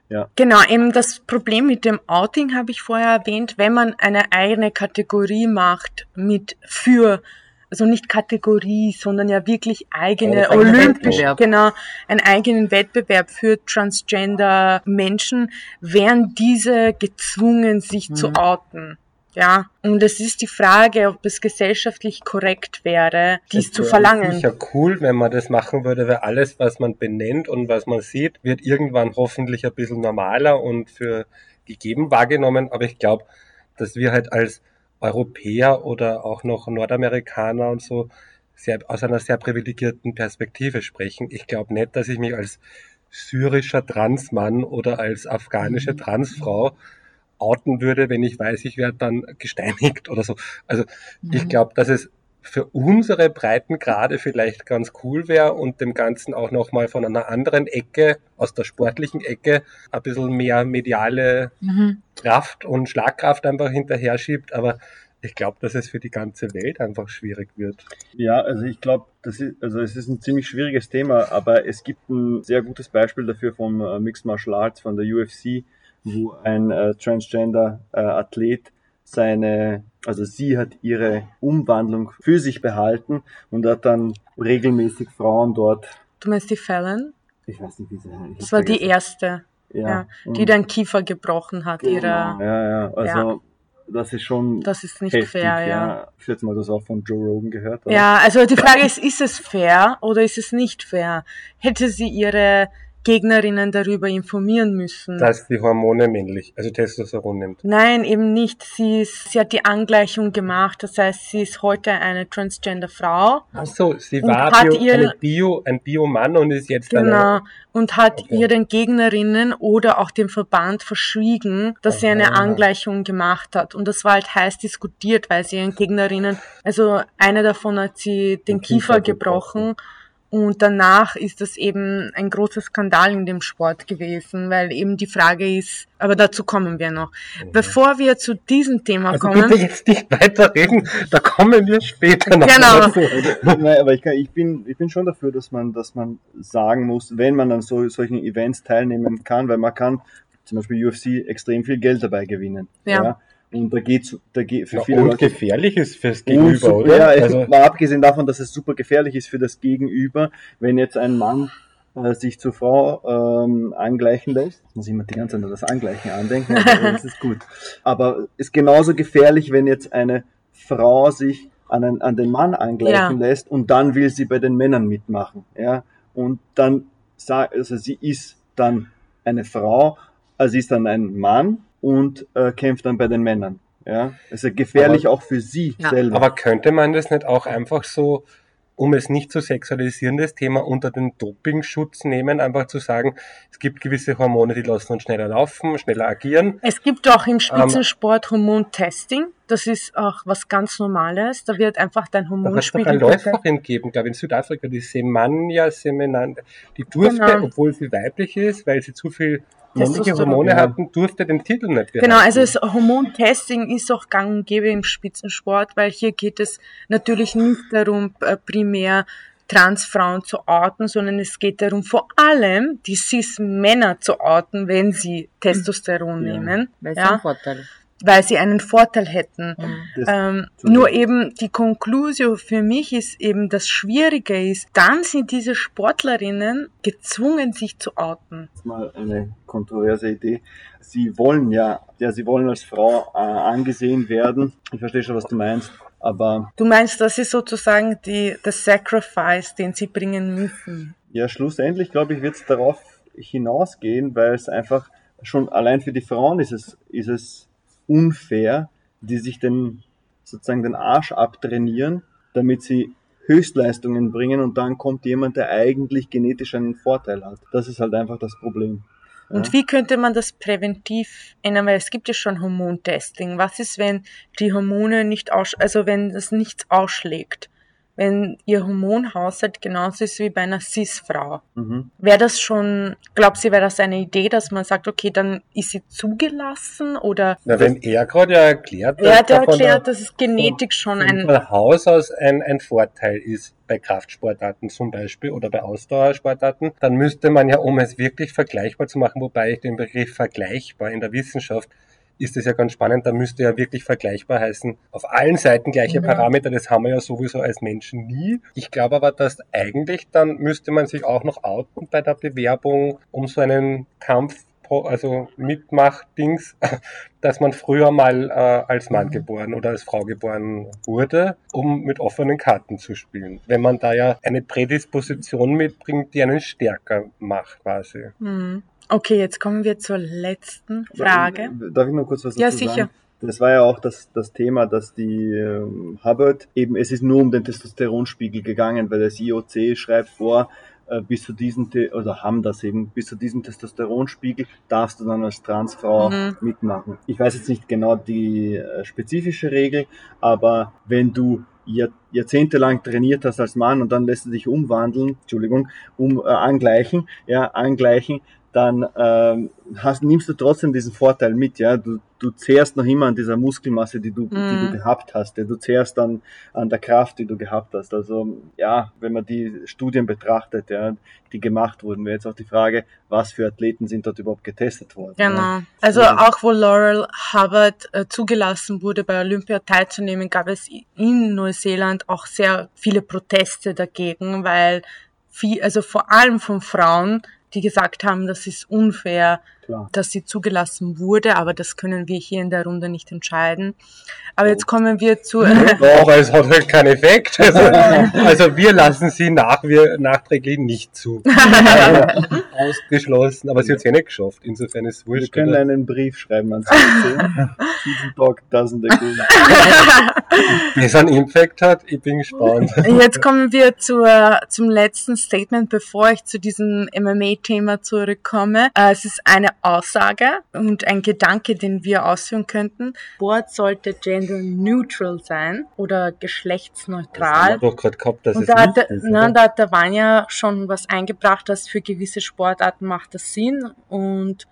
S3: Ja,
S2: Genau, eben das Problem mit dem Outing habe ich vorher erwähnt, wenn man eine eigene Kategorie macht mit für, also nicht Kategorie, sondern ja wirklich eigene
S1: Ja, eigene
S2: olympisch,
S1: Wettbewerb.
S2: genau, einen eigenen Wettbewerb für Transgender Menschen, wären diese gezwungen, sich zu
S3: Mhm.
S2: outen. Ja, und es ist die Frage, ob es gesellschaftlich korrekt wäre, dies
S3: Es
S2: zu verlangen.
S4: Sicher cool, wenn man das machen würde, weil alles, was man benennt und was man sieht, wird irgendwann hoffentlich ein bisschen normaler und für gegeben wahrgenommen. Aber ich glaube, dass wir halt als Europäer oder auch noch Nordamerikaner und so sehr, aus einer sehr privilegierten Perspektive sprechen. Ich glaube nicht, dass ich mich als syrischer Transmann oder als afghanische Transfrau outen würde, wenn ich weiß, ich werde dann gesteinigt oder so. Also ich glaube, dass es für unsere Breitengrade vielleicht ganz cool wäre und dem Ganzen auch nochmal von einer anderen Ecke, aus der sportlichen Ecke, ein bisschen mehr mediale
S2: Mhm.
S4: Kraft und Schlagkraft einfach hinterher schiebt. Aber ich glaube, dass es für die ganze Welt einfach schwierig wird.
S3: ja also ich glaube, das ist, also es ist ein ziemlich schwieriges Thema, aber es gibt ein sehr gutes Beispiel dafür vom äh, Mixed Martial Arts, von der UFC, wo ein äh, Transgender äh, Athlet seine, also sie hat ihre Umwandlung für sich behalten und hat dann regelmäßig Frauen dort,
S2: Du meinst die Fallon?
S3: ich weiß nicht, wie sie heißt.
S2: Das war die erste,
S3: ja,
S2: ja, die
S3: und-
S2: dann Kiefer gebrochen hat,
S3: Genau,
S2: ihre,
S3: Ja, ja, also das ist schon
S2: das ist nicht
S3: heftig,
S2: fair, ja.
S3: Ich schätze mal, das auch von Joe Rogan gehört.
S2: Ja, also die Frage ist, ist es fair oder ist es nicht fair? Hätte sie ihre Gegnerinnen darüber informieren müssen?
S4: Dass die Hormone männlich, also Testosteron nimmt.
S2: Nein, eben nicht. Sie, ist, sie hat die Angleichung gemacht. Das heißt, sie ist heute eine Transgender-Frau.
S4: Ach so, sie war Bio,
S2: ihr-
S4: Bio, ein Biomann und ist jetzt
S2: Genau.
S4: eine...
S2: Und hat
S4: Okay.
S2: ihren Gegnerinnen oder auch dem Verband verschwiegen, dass sie eine
S4: Aha.
S2: Angleichung gemacht hat. Und das war halt heiß diskutiert, weil sie ihren Gegnerinnen, also eine davon hat sie den
S3: Den Kiefer
S2: Kiefer gebrochen. Und danach ist das eben ein großer Skandal in dem Sport gewesen, weil eben die Frage ist, aber dazu kommen wir noch.
S4: Mhm.
S2: Bevor wir zu diesem Thema
S4: Also
S2: kommen.
S4: bitte jetzt nicht weiterreden, da kommen wir später noch
S2: Genau.
S4: dazu.
S3: Nein, aber ich, kann, ich, bin, ich bin schon dafür, dass man, dass man sagen muss, wenn man an so, solchen Events teilnehmen kann, weil man kann zum Beispiel UFC extrem viel Geld dabei gewinnen.
S2: Ja.
S3: Und da geht's da geht für
S4: Ja,
S3: viele
S4: und
S3: Leute
S4: gefährlich ist fürs Gegenüber,
S3: super,
S4: oder?
S3: Ja,
S4: Also,
S3: mal abgesehen davon, dass es super gefährlich ist für das Gegenüber, wenn jetzt ein Mann äh, sich zur Frau ähm, angleichen lässt. Jetzt muss ich immer die ganze Zeit an das Angleichen andenken, aber [laughs] das ist gut. Aber ist genauso gefährlich, wenn jetzt eine Frau sich an, einen, an den Mann angleichen
S2: Ja.
S3: lässt und dann will sie bei den Männern mitmachen. Ja? Und dann sagt, also sie ist dann eine Frau, also sie ist dann ein Mann und äh, kämpft dann bei den Männern. Ja, ist ja gefährlich auch für sie
S1: Ja.
S3: selber.
S4: aber könnte man das nicht auch einfach so, um es nicht zu sexualisieren, das Thema unter den Dopingschutz nehmen, einfach zu sagen, es gibt gewisse Hormone, die lassen uns schneller laufen, schneller agieren.
S2: Es gibt auch im Spitzensport Hormontesting. Das ist auch was ganz Normales. Da wird einfach dein
S4: Da hat es doch
S2: Hormonspiegel
S4: eine. Läuferin gegeben, glaube ich, in Südafrika, die Semanja Semenan, die durfte,
S2: Genau.
S4: obwohl sie weiblich ist, weil sie zu viel männliche. Hormone hatten, durfte den Titel nicht behalten.
S2: Genau, also das Hormontesting ist auch gang und gäbe im Spitzensport, weil hier geht es natürlich nicht darum, äh, primär Transfrauen zu orten, sondern es geht darum, vor allem die Cis-Männer zu orten, wenn sie Testosteron
S3: Ja.
S2: nehmen,
S1: Weil es ein
S2: ja,
S1: Vorteil.
S2: Weil sie einen Vorteil hätten.
S3: Das-
S2: Ähm, nur eben die Conclusio für mich ist eben, das Schwierige ist, dann sind diese Sportlerinnen gezwungen, sich zu outen.
S3: jetzt mal eine kontroverse Idee. Sie wollen ja, ja, sie wollen als Frau äh, angesehen werden. Ich verstehe schon, was du meinst, aber
S2: Du meinst, das ist sozusagen die, das Sacrifice, den sie bringen müssen.
S3: ja, schlussendlich glaube ich, wird es darauf hinausgehen, weil es einfach schon allein für die Frauen ist es, ist es unfair, die sich den sozusagen den Arsch abtrainieren, damit sie Höchstleistungen bringen und dann kommt jemand, der eigentlich genetisch einen Vorteil hat. Das ist halt einfach das Problem.
S2: Und
S3: Ja.
S2: wie könnte man das präventiv ändern? Weil es gibt ja schon Hormontesting. Was ist, wenn die Hormone nicht aus, also wenn das nichts ausschlägt? Wenn ihr Hormonhaushalt genauso ist wie bei einer Cis-Frau.
S3: Mhm.
S2: Wäre das schon, glaubt sie, wäre das eine Idee, dass man sagt, okay, dann ist sie zugelassen oder
S4: Na, wenn er gerade ja erklärt,
S2: er hat ja
S4: davon
S2: erklärt, dass es Genetik schon
S4: ein
S2: ein,
S4: von Haus aus ein, ein Vorteil ist bei Kraftsportarten zum Beispiel oder bei Ausdauersportarten, dann müsste man ja, um es wirklich vergleichbar zu machen, wobei ich den Begriff vergleichbar in der Wissenschaft ist es ja ganz spannend, da müsste ja wirklich vergleichbar heißen, auf allen Seiten gleiche
S2: Mhm.
S4: Parameter, das haben wir ja sowieso als Menschen nie. Ich glaube aber, dass eigentlich dann müsste man sich auch noch outen bei der Bewerbung um so einen Kampf, also Mitmachdings, [laughs] dass man früher mal äh, als Mann
S2: Mhm.
S4: geboren oder als Frau geboren wurde, um mit offenen Karten zu spielen. Wenn man da ja eine Prädisposition mitbringt, die einen stärker macht quasi.
S2: Hm. Okay, jetzt kommen wir zur letzten Frage.
S3: Darf ich noch kurz was dazu
S2: Ja, sicher.
S3: sagen? Das war ja auch das, das Thema, dass die ähm, Hubbard eben, es ist nur um den Testosteronspiegel gegangen, weil das IOC schreibt vor, äh, bis zu diesem, oder haben das eben, bis zu diesem Testosteronspiegel darfst du dann als Transfrau
S2: Mhm.
S3: mitmachen. Ich weiß jetzt nicht genau die äh, spezifische Regel, aber wenn du Jahr, jahrzehntelang trainiert hast als Mann und dann lässt du dich umwandeln, Entschuldigung, um äh, angleichen, ja, angleichen, dann ähm, hast, nimmst du trotzdem diesen Vorteil mit, ja. Du, du zehrst noch immer an dieser Muskelmasse, die du, die
S2: Mhm.
S3: du gehabt hast. Ja. Du zehrst dann an der Kraft, die du gehabt hast. Also ja, wenn man die Studien betrachtet, ja, die gemacht wurden, wäre jetzt auch die Frage, was für Athleten sind dort überhaupt getestet worden. Ja.
S2: Genau. Also
S3: Ja.
S2: auch wo Laurel Hubbard äh, zugelassen wurde, bei Olympia teilzunehmen, gab es in Neuseeland auch sehr viele Proteste dagegen, weil viel, also vor allem von Frauen, die gesagt haben, das ist unfair,
S3: Klar.
S2: dass sie zugelassen wurde, aber das können wir hier in der Runde nicht entscheiden. Aber
S3: Oh.
S2: jetzt kommen wir zu [laughs]
S4: aber es hat halt keinen Effekt. [laughs] Also, also wir lassen sie nach, wir, nachträglich nicht zu. [laughs] Also, ausgeschlossen. Aber sie hat es ja nicht geschafft. Insofern ist es
S3: Wir
S4: wurscht.
S3: können
S4: oder?
S3: einen Brief schreiben ans CC. Season Talk doesn't agree.
S4: Wie es einen Impact hat, ich bin gespannt.
S2: Jetzt kommen wir zur, zum letzten Statement, bevor ich zu diesem MMA-Thema zurückkomme. Äh, Es ist eine Aussage und ein Gedanke, den wir ausführen könnten. Sport sollte gender neutral sein oder geschlechtsneutral.
S4: doch gerade gehabt, dass
S2: Und
S4: es
S2: da hat,
S4: nicht
S2: der,
S4: ist,
S2: na, da hat der Vanya schon was eingebracht, dass für gewisse Sportarten macht das Sinn und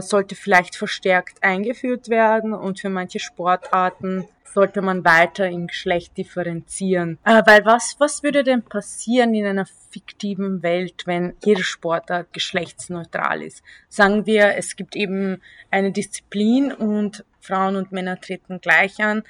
S2: sollte vielleicht verstärkt eingeführt werden und für manche Sportarten sollte man weiter im Geschlecht differenzieren. Äh, weil was, was würde denn passieren in einer fiktiven Welt, wenn jede Sportart geschlechtsneutral ist? Sagen wir, es gibt eben eine Disziplin und Frauen und Männer treten gleich an.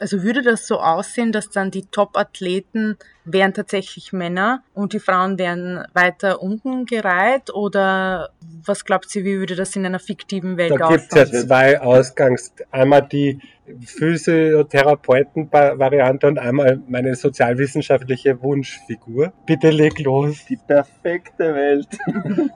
S2: Also würde das so aussehen, dass dann die Top-Athleten wären tatsächlich Männer und die Frauen wären weiter unten gereiht? Oder was glaubt sie, wie würde das in einer fiktiven Welt
S4: Da gibt es ja
S2: aussehen?
S4: zwei Ausgangs. Einmal die Physiotherapeuten-Variante und einmal meine sozialwissenschaftliche Wunschfigur. Bitte leg los.
S3: Die perfekte Welt.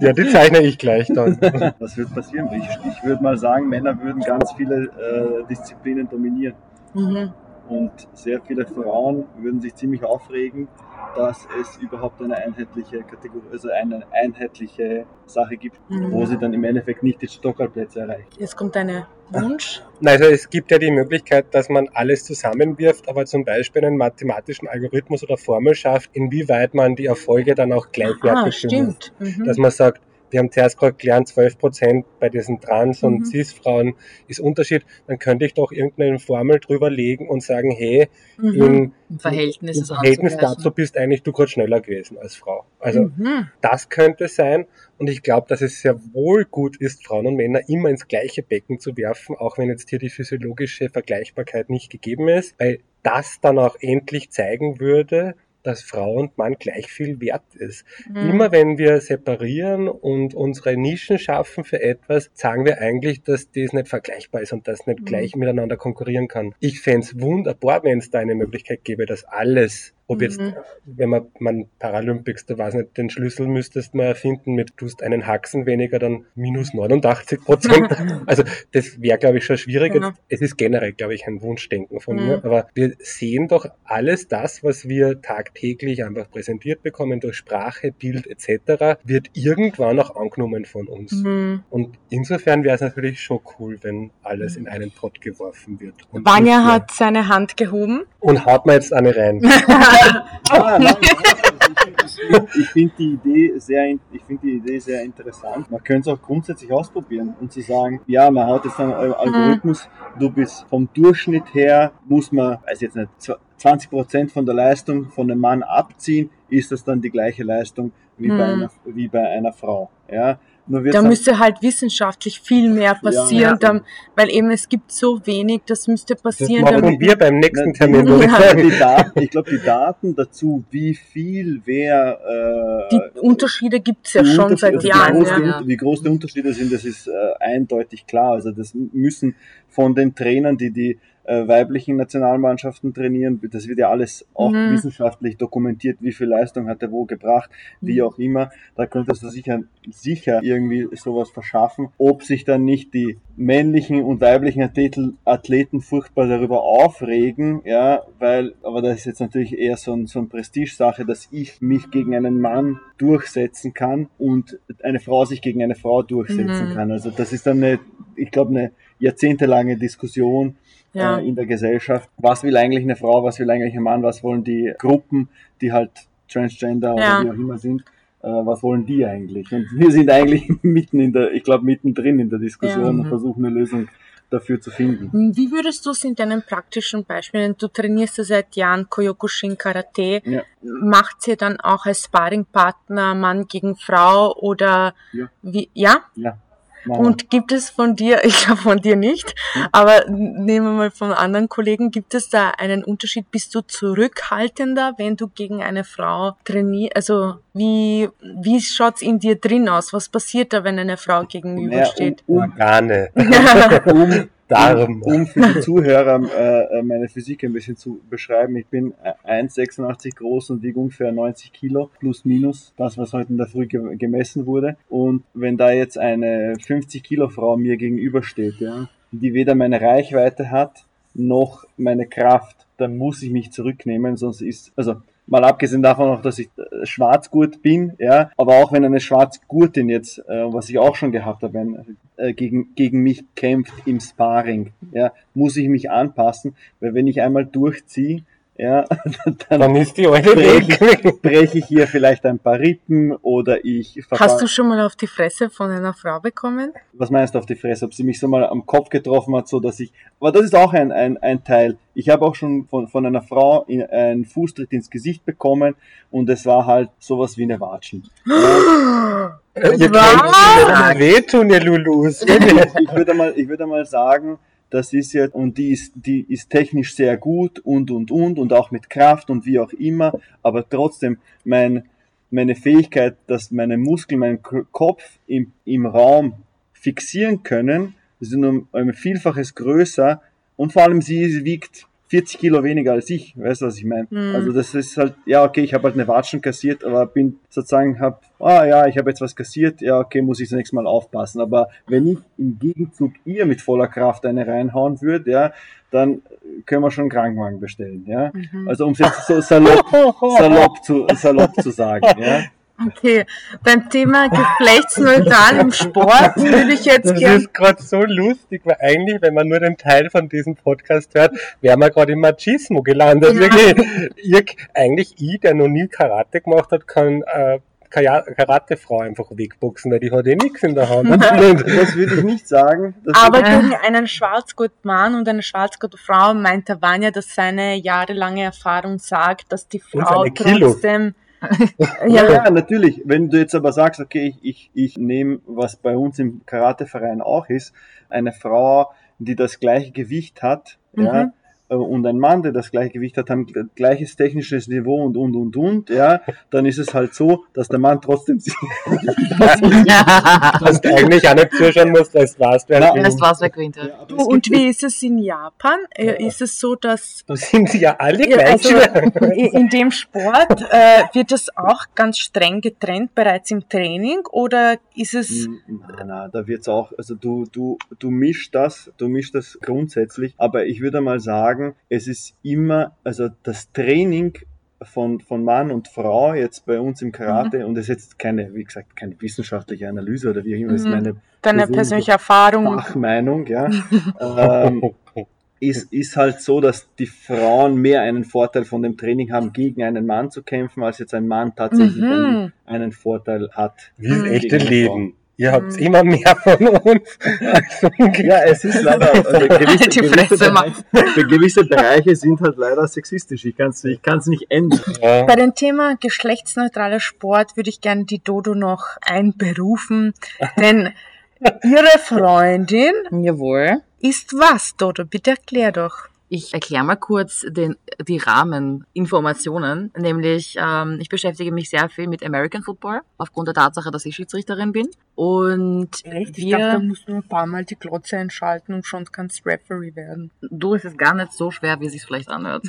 S4: Ja, die zeichne ich gleich dann. [laughs]
S3: Was wird passieren? Ich, ich würde mal sagen, Männer würden ganz viele äh, Disziplinen dominieren.
S2: Mhm.
S3: Und sehr viele Frauen würden sich ziemlich aufregen, dass es überhaupt eine einheitliche Kategorie, also eine einheitliche Sache gibt,
S2: Mhm.
S3: wo sie dann im Endeffekt nicht die Stockerplätze erreichen.
S2: Jetzt kommt eine Wunsch. [laughs]
S4: Also es gibt ja die Möglichkeit, dass man alles zusammenwirft, aber zum Beispiel einen mathematischen Algorithmus oder Formel schafft, inwieweit man die Erfolge dann auch gleichwertig
S2: Ah, stimmt. Mhm.
S4: Dass man sagt, wir haben zuerst gerade gelernt, 12 Prozent bei diesen Trans- und
S2: Mhm.
S4: Cis-Frauen ist Unterschied, dann könnte ich doch irgendeine Formel drüber legen und sagen, hey,
S2: Mhm.
S4: im,
S1: Im Verhältnis
S4: im Verhältnis dazu bist eigentlich du gerade schneller gewesen als Frau. Also
S2: Mhm.
S4: das könnte sein. Und ich glaube, dass es sehr wohl gut ist, Frauen und Männer immer ins gleiche Becken zu werfen, auch wenn jetzt hier die physiologische Vergleichbarkeit nicht gegeben ist, weil das dann auch endlich zeigen würde, dass Frau und Mann gleich viel wert ist.
S2: Mhm.
S4: Immer wenn wir separieren und unsere Nischen schaffen für etwas, sagen wir eigentlich, dass das nicht vergleichbar ist und das nicht
S2: Mhm.
S4: gleich miteinander konkurrieren kann. Ich fände es wunderbar, wenn es da eine Möglichkeit gäbe, dass alles, ob jetzt,
S2: Mhm.
S4: wenn man, man Paralympics, da weiß nicht, den Schlüssel müsstest man erfinden mit, du hast einen Haxen weniger, dann minus 89 Prozent. [laughs] also das wäre, glaube ich, schon schwierig. Jetzt, es ist generell, glaube ich, ein Wunschdenken von
S2: Mhm.
S4: mir, aber wir sehen doch alles das, was wir tagtäglich einfach präsentiert bekommen durch Sprache, Bild etc., wird irgendwann auch angenommen von uns.
S2: Mhm.
S4: Und insofern wäre es natürlich schon cool, wenn alles in einen Pott geworfen wird. Mehr-
S2: hat seine Hand gehoben.
S4: Und haut mir jetzt eine rein. [laughs]
S3: Ah, nein, ich finde die Idee sehr, ich finde die Idee sehr interessant. Man könnte es auch grundsätzlich ausprobieren und zu sagen, ja, man hat jetzt einen Al- Algorithmus, du bist vom Durchschnitt her, muss man, weiß jetzt nicht, zw- 20 Prozent von der Leistung von einem Mann abziehen, ist das dann die gleiche Leistung wie, bei,
S2: Hm.
S3: einer, wie bei einer Frau. Ja,
S2: Da
S3: dann-
S2: müsste halt wissenschaftlich viel mehr passieren,
S3: ja.
S2: Dann, weil eben es gibt so wenig, das müsste
S4: Das
S2: passieren.
S4: machen
S2: damit,
S4: wir beim nächsten
S3: Na,
S4: Termin,
S2: Ja.
S3: die Daten, ich glaube, die Daten dazu, wie viel wer äh,
S2: die Unterschiede gibt's ja
S3: die
S2: schon seit
S3: also
S2: Jahren.
S3: Wie groß,
S2: Ja.
S3: wie groß die Unterschiede sind, das ist äh, eindeutig klar. Also das müssen von den Trainern, die die äh, weiblichen Nationalmannschaften trainieren, das wird ja alles auch
S2: Mhm.
S3: wissenschaftlich dokumentiert, wie viel Leistung hat er wo gebracht, wie
S2: Mhm.
S3: auch immer. Da könntest du sicher, sicher irgendwie sowas verschaffen. Ob sich dann nicht die männlichen und weiblichen Athleten, Athleten furchtbar darüber aufregen, ja, weil, aber das ist jetzt natürlich eher so ein, so ein Prestigesache, dass ich mich gegen einen Mann durchsetzen kann und eine Frau sich gegen eine Frau durchsetzen
S2: Mhm.
S3: kann. Also das ist dann eine, ich glaube, eine jahrzehntelange Diskussion
S2: Ja.
S3: äh, in der Gesellschaft. Was will eigentlich eine Frau, was will eigentlich ein Mann, was wollen die Gruppen, die halt Transgender
S2: Ja.
S3: oder wie auch immer sind, äh, was wollen die eigentlich? Und wir sind eigentlich [laughs] mitten in der, ich glaube, mittendrin in der Diskussion
S2: Ja.
S3: und versuchen eine Lösung dafür zu finden.
S2: Wie würdest du es in deinen praktischen Beispielen, du trainierst ja seit Jahren Kyokushin Karate,
S3: Ja.
S2: macht sie dann auch als Sparringpartner Mann gegen Frau oder
S3: Ja.
S2: wie, ja?
S3: Ja.
S2: Und gibt es von dir, [laughs] ich glaube von dir nicht, aber nehmen wir mal von anderen Kollegen, gibt es da einen Unterschied? Bist du zurückhaltender, wenn du gegen eine Frau trainierst? Also wie, wie schaut's in dir drin aus? Was passiert da, wenn eine Frau gegenübersteht?
S3: um,
S4: Organe, [laughs] [laughs]
S3: um,
S4: Darm.
S3: um für die Zuhörer äh, äh, meine Physik ein bisschen zu beschreiben. Ich bin äh, 1,86 groß und wiege ungefähr 90 Kilo, plus minus, das, was heute in der Früh ge gemessen wurde. Und wenn da jetzt eine 50 Kilo Frau mir gegenübersteht, ja, die weder meine Reichweite hat, noch meine Kraft, dann muss ich mich zurücknehmen, sonst ist, also Mal abgesehen davon auch, dass ich äh, Schwarzgurt bin, ja, aber auch wenn eine Schwarzgurtin jetzt, äh, was ich auch schon gehabt habe, wenn, äh, gegen, gegen mich kämpft im Sparring, ja, muss ich mich anpassen, weil wenn ich einmal durchziehe, ja, [laughs] dann,
S4: Dann ist die alte
S3: breche breche ich hier vielleicht ein paar Rippen oder ich
S2: Hast du schon mal auf die Fresse von einer Frau bekommen?
S3: was meinst du auf die Fresse, ob sie mich so mal am Kopf getroffen hat, so dass ich, aber das ist auch ein, ein, ein Teil. Ich habe auch schon von, von einer Frau in, einen Fußtritt ins Gesicht bekommen und es war halt sowas wie eine Watschen. [gasps]
S4: Ihr könnt wehtun, ihr Lulus.
S3: Ich würde mal, ich würde mal sagen, das ist jetzt, und die ist, die ist technisch sehr gut und, und, und, und auch mit Kraft und wie auch immer, aber trotzdem, mein, meine Fähigkeit, dass meine Muskeln, meinen Kopf im, im Raum fixieren können, sind um ein Vielfaches größer. Und vor allem sie wiegt 40 Kilo weniger als ich, weißt du, was ich meine?
S2: Mhm.
S3: Also das ist halt, ja okay, ich habe halt eine Watschen kassiert, aber bin sozusagen, hab, ah ja, ich habe jetzt was kassiert, ja okay, muss ich das nächste Mal aufpassen. Aber wenn ich im Gegenzug ihr mit voller Kraft eine reinhauen würde, ja, dann können wir schon einen Krankenwagen bestellen, ja.
S2: Mhm.
S3: Also um es jetzt so salopp, [laughs] salopp, zu, salopp zu sagen, ja. [laughs]
S2: Okay, beim Thema geschlechtsneutral im Sport würde ich jetzt
S4: Das
S2: gerne.
S4: ist gerade so lustig, weil eigentlich, wenn man nur den Teil von diesem Podcast hört, wäre man gerade im Machismo gelandet.
S2: Ja.
S4: Wirklich, ich, eigentlich ich, der noch nie Karate gemacht hat, kann äh, Karatefrau einfach wegboxen, weil die hat eh nichts in der Hand. [laughs]
S3: Das würde ich nicht sagen. Das
S2: Aber
S1: Ja.
S2: gegen einen Schwarzgurtmann und eine Schwarzgurtfrau meinte Vanya, dass seine jahrelange Erfahrung sagt, dass die Frau trotzdem.
S3: Ja,
S2: ja,
S3: ja, natürlich. Wenn du jetzt aber sagst, okay, ich, ich, ich nehme, was bei uns im Karateverein auch ist, eine Frau, die das gleiche Gewicht hat, ja,
S2: Mhm.
S3: äh, und ein Mann, der das gleiche Gewicht hat, haben gl- gleiches technisches Niveau und, und, und, und, ja, dann ist es halt so, dass der Mann trotzdem sich
S4: dass du eigentlich auch nicht zuschauen musst, das war's. wer
S3: Ja,
S1: war's, wer gewinnt. ja.
S2: du, und wie ist es in Japan? Äh, Ist es so, dass
S4: Da sind sie ja alle
S2: Ja,
S4: gleich
S2: also, in dem Sport äh, wird das auch ganz streng getrennt bereits im Training oder ist es
S3: Na, na, da wird's auch, also du, du, du mischst das, du mischst das grundsätzlich, aber ich würde mal sagen, es ist immer, also das Training von, von Mann und Frau jetzt bei uns im Karate und es ist jetzt keine, wie gesagt, keine wissenschaftliche Analyse oder wie auch immer, ist
S2: Mhm.
S3: meine
S2: deine persönliche Erfahrung?
S3: Fachmeinung, ja, [laughs] ähm, ist, ist halt so, dass die Frauen mehr einen Vorteil von dem Training haben, gegen einen Mann zu kämpfen, als jetzt ein Mann tatsächlich einen,
S2: Mhm.
S3: einen Vorteil hat.
S4: Wie das
S2: Mhm.
S4: echte
S3: Gegen eine
S4: Leben. Ihr habt
S2: Mhm.
S4: immer mehr von uns.
S3: Ja, es ist leider, [laughs] also gewisse,
S1: Die
S3: gewisse,
S1: Fresse,
S3: Bereiche, gewisse Bereiche sind halt leider sexistisch. Ich kann es ich kann's nicht ändern.
S4: Ja.
S2: Bei dem Thema geschlechtsneutraler Sport würde ich gerne die Dodo noch einberufen, [laughs] denn ihre Freundin
S1: Jawohl.
S2: ist was, Dodo? Bitte erklär doch.
S1: Ich erkläre mal kurz den, die Rahmeninformationen. Nämlich, ähm, ich beschäftige mich sehr viel mit American Football, aufgrund der Tatsache, dass ich Schiedsrichterin bin. Und
S2: Echt? Ich
S1: wir,
S2: dachte, da musst du ein paar Mal die Glotze einschalten und schon kannst Referee werden.
S1: du, es ist gar nicht so schwer, wie es sich vielleicht anhört.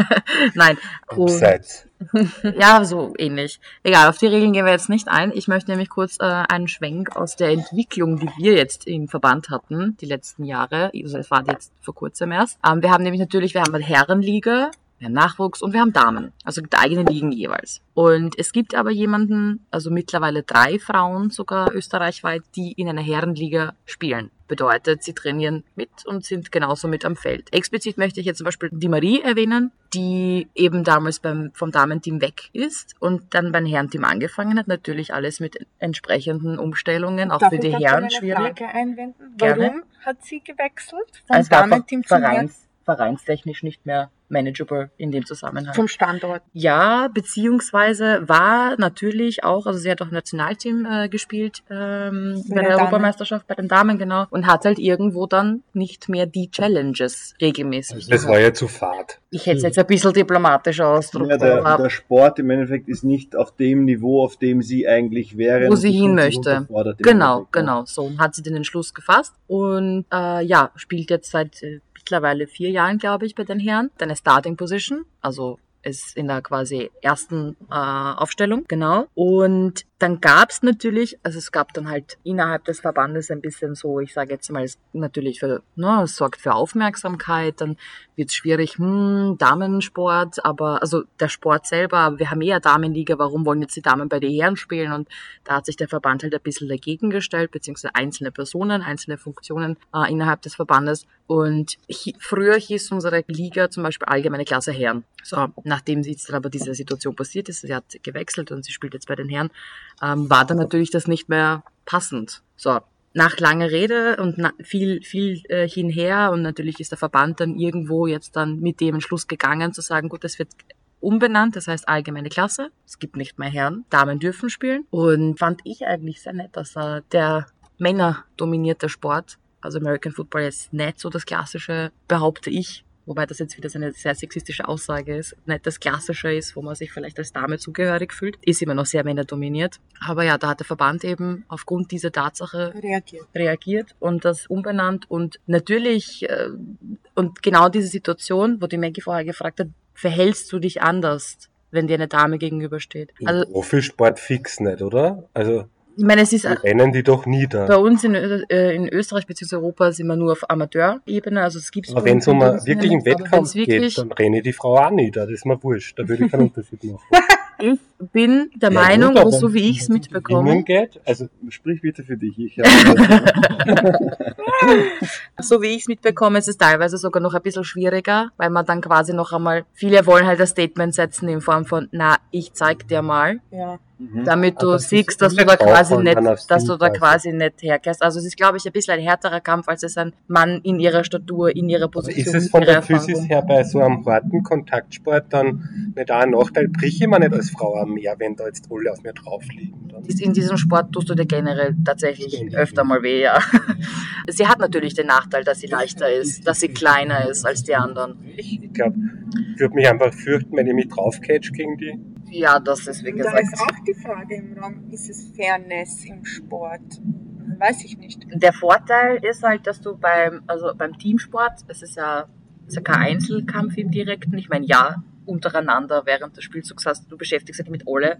S1: [laughs] Nein. Und,
S4: Abseits. [laughs]
S1: ja, so ähnlich. Egal, auf die Regeln gehen wir jetzt nicht ein. Ich möchte nämlich kurz äh, einen Schwenk aus der Entwicklung, die wir jetzt im Verband hatten, die letzten Jahre. Also es war jetzt vor kurzem erst. Ähm, wir haben nämlich natürlich, wir haben eine Herrenliga, wir haben Nachwuchs und wir haben Damen. Also gibt eigene Ligen jeweils. Und es gibt aber jemanden, also mittlerweile drei Frauen sogar österreichweit, die in einer Herrenliga spielen. Bedeutet, sie trainieren mit und sind genauso mit am Feld. Explizit möchte ich jetzt zum Beispiel die Marie erwähnen, die eben damals beim, vom Damenteam weg ist und dann beim Herrenteam angefangen hat. Natürlich alles mit entsprechenden Umstellungen, auch
S2: Darf
S1: für die Herren schwierig.
S2: Frage einwenden?
S1: Gerne.
S2: Warum hat sie gewechselt? Vom
S1: war
S2: Damenteam zum
S1: vereins, vereinstechnisch nicht mehr manageable in dem Zusammenhang.
S2: Vom Standort.
S1: Ja, beziehungsweise war natürlich auch, also sie hat auch Nationalteam äh, gespielt ähm,
S2: Bei
S1: der
S2: Damen.
S1: Europameisterschaft bei den Damen, genau. Und hat halt irgendwo dann nicht mehr die Challenges regelmäßig.
S4: Das war ja zu fad.
S1: ich hätte es jetzt ein bisschen diplomatischer ausdrücken,
S3: Ja, der,
S1: aber
S3: der Sport im Endeffekt ist nicht auf dem Niveau, auf dem sie eigentlich wäre.
S1: Wo sie hin möchte. Genau,
S3: Endeffekt,
S1: genau. So hat sie den Entschluss gefasst und äh, ja, spielt jetzt seit äh, mittlerweile vier Jahren, glaube ich, bei den Herren. Deine Starting Position, also ist in der quasi ersten äh, Aufstellung, genau. Und dann gab es natürlich, also es gab dann halt innerhalb des Verbandes ein bisschen so, ich sage jetzt mal, es natürlich für, ne, es sorgt für Aufmerksamkeit, dann wird es schwierig, hm, Damensport, aber also der Sport selber, wir haben eher Damenliga, warum wollen jetzt die Damen bei den Herren spielen? Und da hat sich der Verband halt ein bisschen dagegen gestellt, beziehungsweise einzelne Personen, einzelne Funktionen äh, innerhalb des Verbandes. Und hi, früher hieß unsere Liga zum Beispiel allgemeine Klasse Herren. So, nachdem jetzt dann aber diese Situation passiert ist, sie hat gewechselt und sie spielt jetzt bei den Herren, ähm, war dann natürlich das nicht mehr passend. So, nach langer Rede und viel, viel äh, hinher und natürlich ist der Verband dann irgendwo jetzt dann mit dem Entschluss gegangen zu sagen, gut, das wird umbenannt, das heißt allgemeine Klasse. Es gibt nicht mehr Herren, Damen dürfen spielen und fand ich eigentlich sehr nett, dass äh, der männerdominierte Sport, also American Football ist nicht so das klassische, behaupte ich, wobei das jetzt wieder so eine sehr sexistische Aussage ist, nicht das Klassische ist, wo man sich vielleicht als Dame zugehörig fühlt, ist immer noch sehr männerdominiert. Aber ja, da hat der Verband eben aufgrund dieser Tatsache
S2: Reagiert.
S1: reagiert und das umbenannt und natürlich, äh, und genau diese Situation, wo die Maggie vorher gefragt hat, verhältst du dich anders, wenn dir eine Dame gegenübersteht?
S4: Im
S1: Also,
S4: Profisport fix nicht, oder? Also,
S1: ich meine, es ist
S4: die rennen die doch nieder.
S1: bei uns in, äh, in Österreich bzw. Europa sind wir nur auf Amateurebene, also es gibt
S4: Aber wenn es um einen
S1: wirklich
S4: wirklichen Wettkampf geht, dann renne die Frau auch nieder. Das ist mir wurscht. Da würde ich keinen Unterschied machen. [laughs]
S1: ich bin der
S4: Ja,
S1: Meinung,
S4: gut,
S1: so wie ich es
S4: wenn
S1: mitbekomme,
S4: geht, also
S3: Sprich bitte für dich. Ich [laughs]
S1: so wie ich es mitbekomme, ist es teilweise sogar noch ein bisschen schwieriger, weil man dann quasi noch einmal, viele wollen halt das Statement setzen in Form von, na, ich zeig dir mal,
S2: Ja.
S3: Mhm.
S1: damit du
S4: Aber das
S1: siehst, dass du da quasi nicht, dass du da
S4: quasi.
S1: nicht herkehrst. Also es ist, glaube ich, ein bisschen ein härterer Kampf, als es ein Mann in ihrer Statur, in ihrer Position,
S4: ist es von der Physis
S1: Erfahrung.
S4: her bei so einem harten Kontaktsport dann nicht auch ein Nachteil? Brich ich mir nicht als Frau auch mehr, wenn da jetzt alle auf mir drauf liegen? Dann?
S1: In diesem Sport tust du dir generell tatsächlich öfter mal weh, ja. [laughs] Sie hat natürlich den Nachteil, dass sie leichter ist, dass sie kleiner ist als die anderen.
S4: Ich, ich glaube, ich würde mich einfach fürchten, wenn ich mich draufcatch gegen die.
S1: Ja, das ist, wie
S2: Und da
S1: gesagt,
S2: ist auch die Frage im Raum, ist es Fairness im Sport? Weiß ich nicht.
S1: Der Vorteil ist halt, dass du beim, also beim Teamsport, es ist ja, es ist ja kein Einzelkampf im direkten. Ich meine, ja, untereinander während des Spielzugs hast du beschäftigst dich mit alle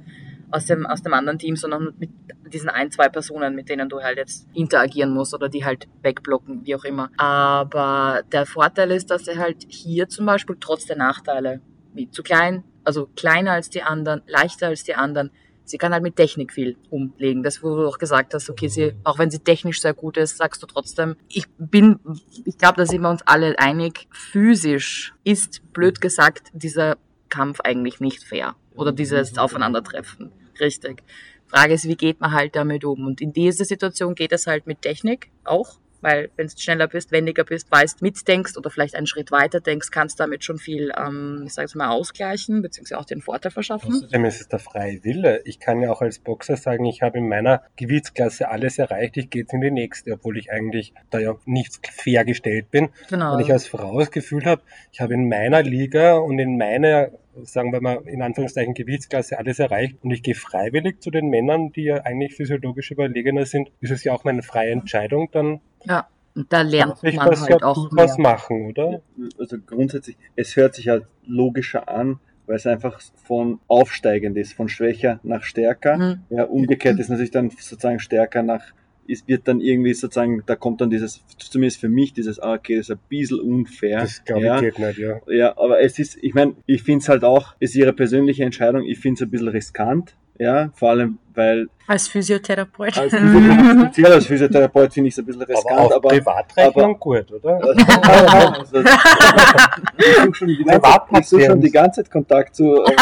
S1: aus dem, aus dem anderen Team, sondern mit diesen ein, zwei Personen, mit denen du halt jetzt interagieren musst oder die halt wegblocken, wie auch immer. Aber der Vorteil ist, dass er halt hier zum Beispiel trotz der Nachteile, wie zu klein, also kleiner als die anderen, leichter als die anderen, sie kann halt mit Technik viel umlegen. Das, wo du auch gesagt hast, okay, sie, auch wenn sie technisch sehr gut ist, sagst du trotzdem, ich bin, ich glaube, da sind wir uns alle einig, physisch ist, blöd gesagt, dieser Kampf eigentlich nicht fair. Oder dieses Aufeinandertreffen. Richtig. Frage ist, wie geht man halt damit um? Und in dieser Situation geht es halt mit Technik auch. Weil wenn du schneller bist, wendiger bist, weißt, mitdenkst oder vielleicht einen Schritt weiter denkst, kannst damit schon viel, ähm, ich sage jetzt mal, ausgleichen, beziehungsweise auch den Vorteil verschaffen.
S4: Außerdem ist es der freie Wille. Ich kann ja auch als Boxer sagen, ich habe in meiner Gewichtsklasse alles erreicht, ich gehe jetzt in die nächste, obwohl ich eigentlich da ja nicht fair gestellt bin.
S1: Genau.
S4: Wenn ich als Frau das Gefühl habe, ich habe in meiner Liga und in meiner, sagen wir mal, in Anführungszeichen Gewichtsklasse alles erreicht und ich gehe freiwillig zu den Männern, die ja eigentlich physiologisch überlegener sind, ist es ja auch meine freie Entscheidung, dann
S1: Ja, und da lernt
S4: ich
S1: man halt auch mehr.
S4: machen, oder?
S3: also grundsätzlich, es hört sich halt logischer an, weil es einfach von aufsteigend ist, von schwächer nach stärker.
S1: Mhm.
S3: Ja, umgekehrt ist natürlich dann sozusagen stärker nach, es wird dann irgendwie sozusagen, da kommt dann dieses, zumindest für mich, dieses, ah, okay, das ist ein bisschen unfair.
S4: Das glaube ich
S3: ja.
S4: geht nicht, ja.
S3: Ja, aber es ist, ich meine, ich finde es halt auch, ist ihre persönliche Entscheidung, ich finde es ein bisschen riskant, ja, vor allem, weil
S2: Als Physiotherapeut.
S3: als [laughs] Physiotherapeut, speziell als Physiotherapeut finde ich es ein bisschen
S4: Aber
S3: riskant,
S4: auch
S3: aber,
S4: Privatrechnung gut, oder? [laughs]
S3: also, [laughs] ich suche schon, die ganze- such schon die ganze Zeit Kontakt zu, äh,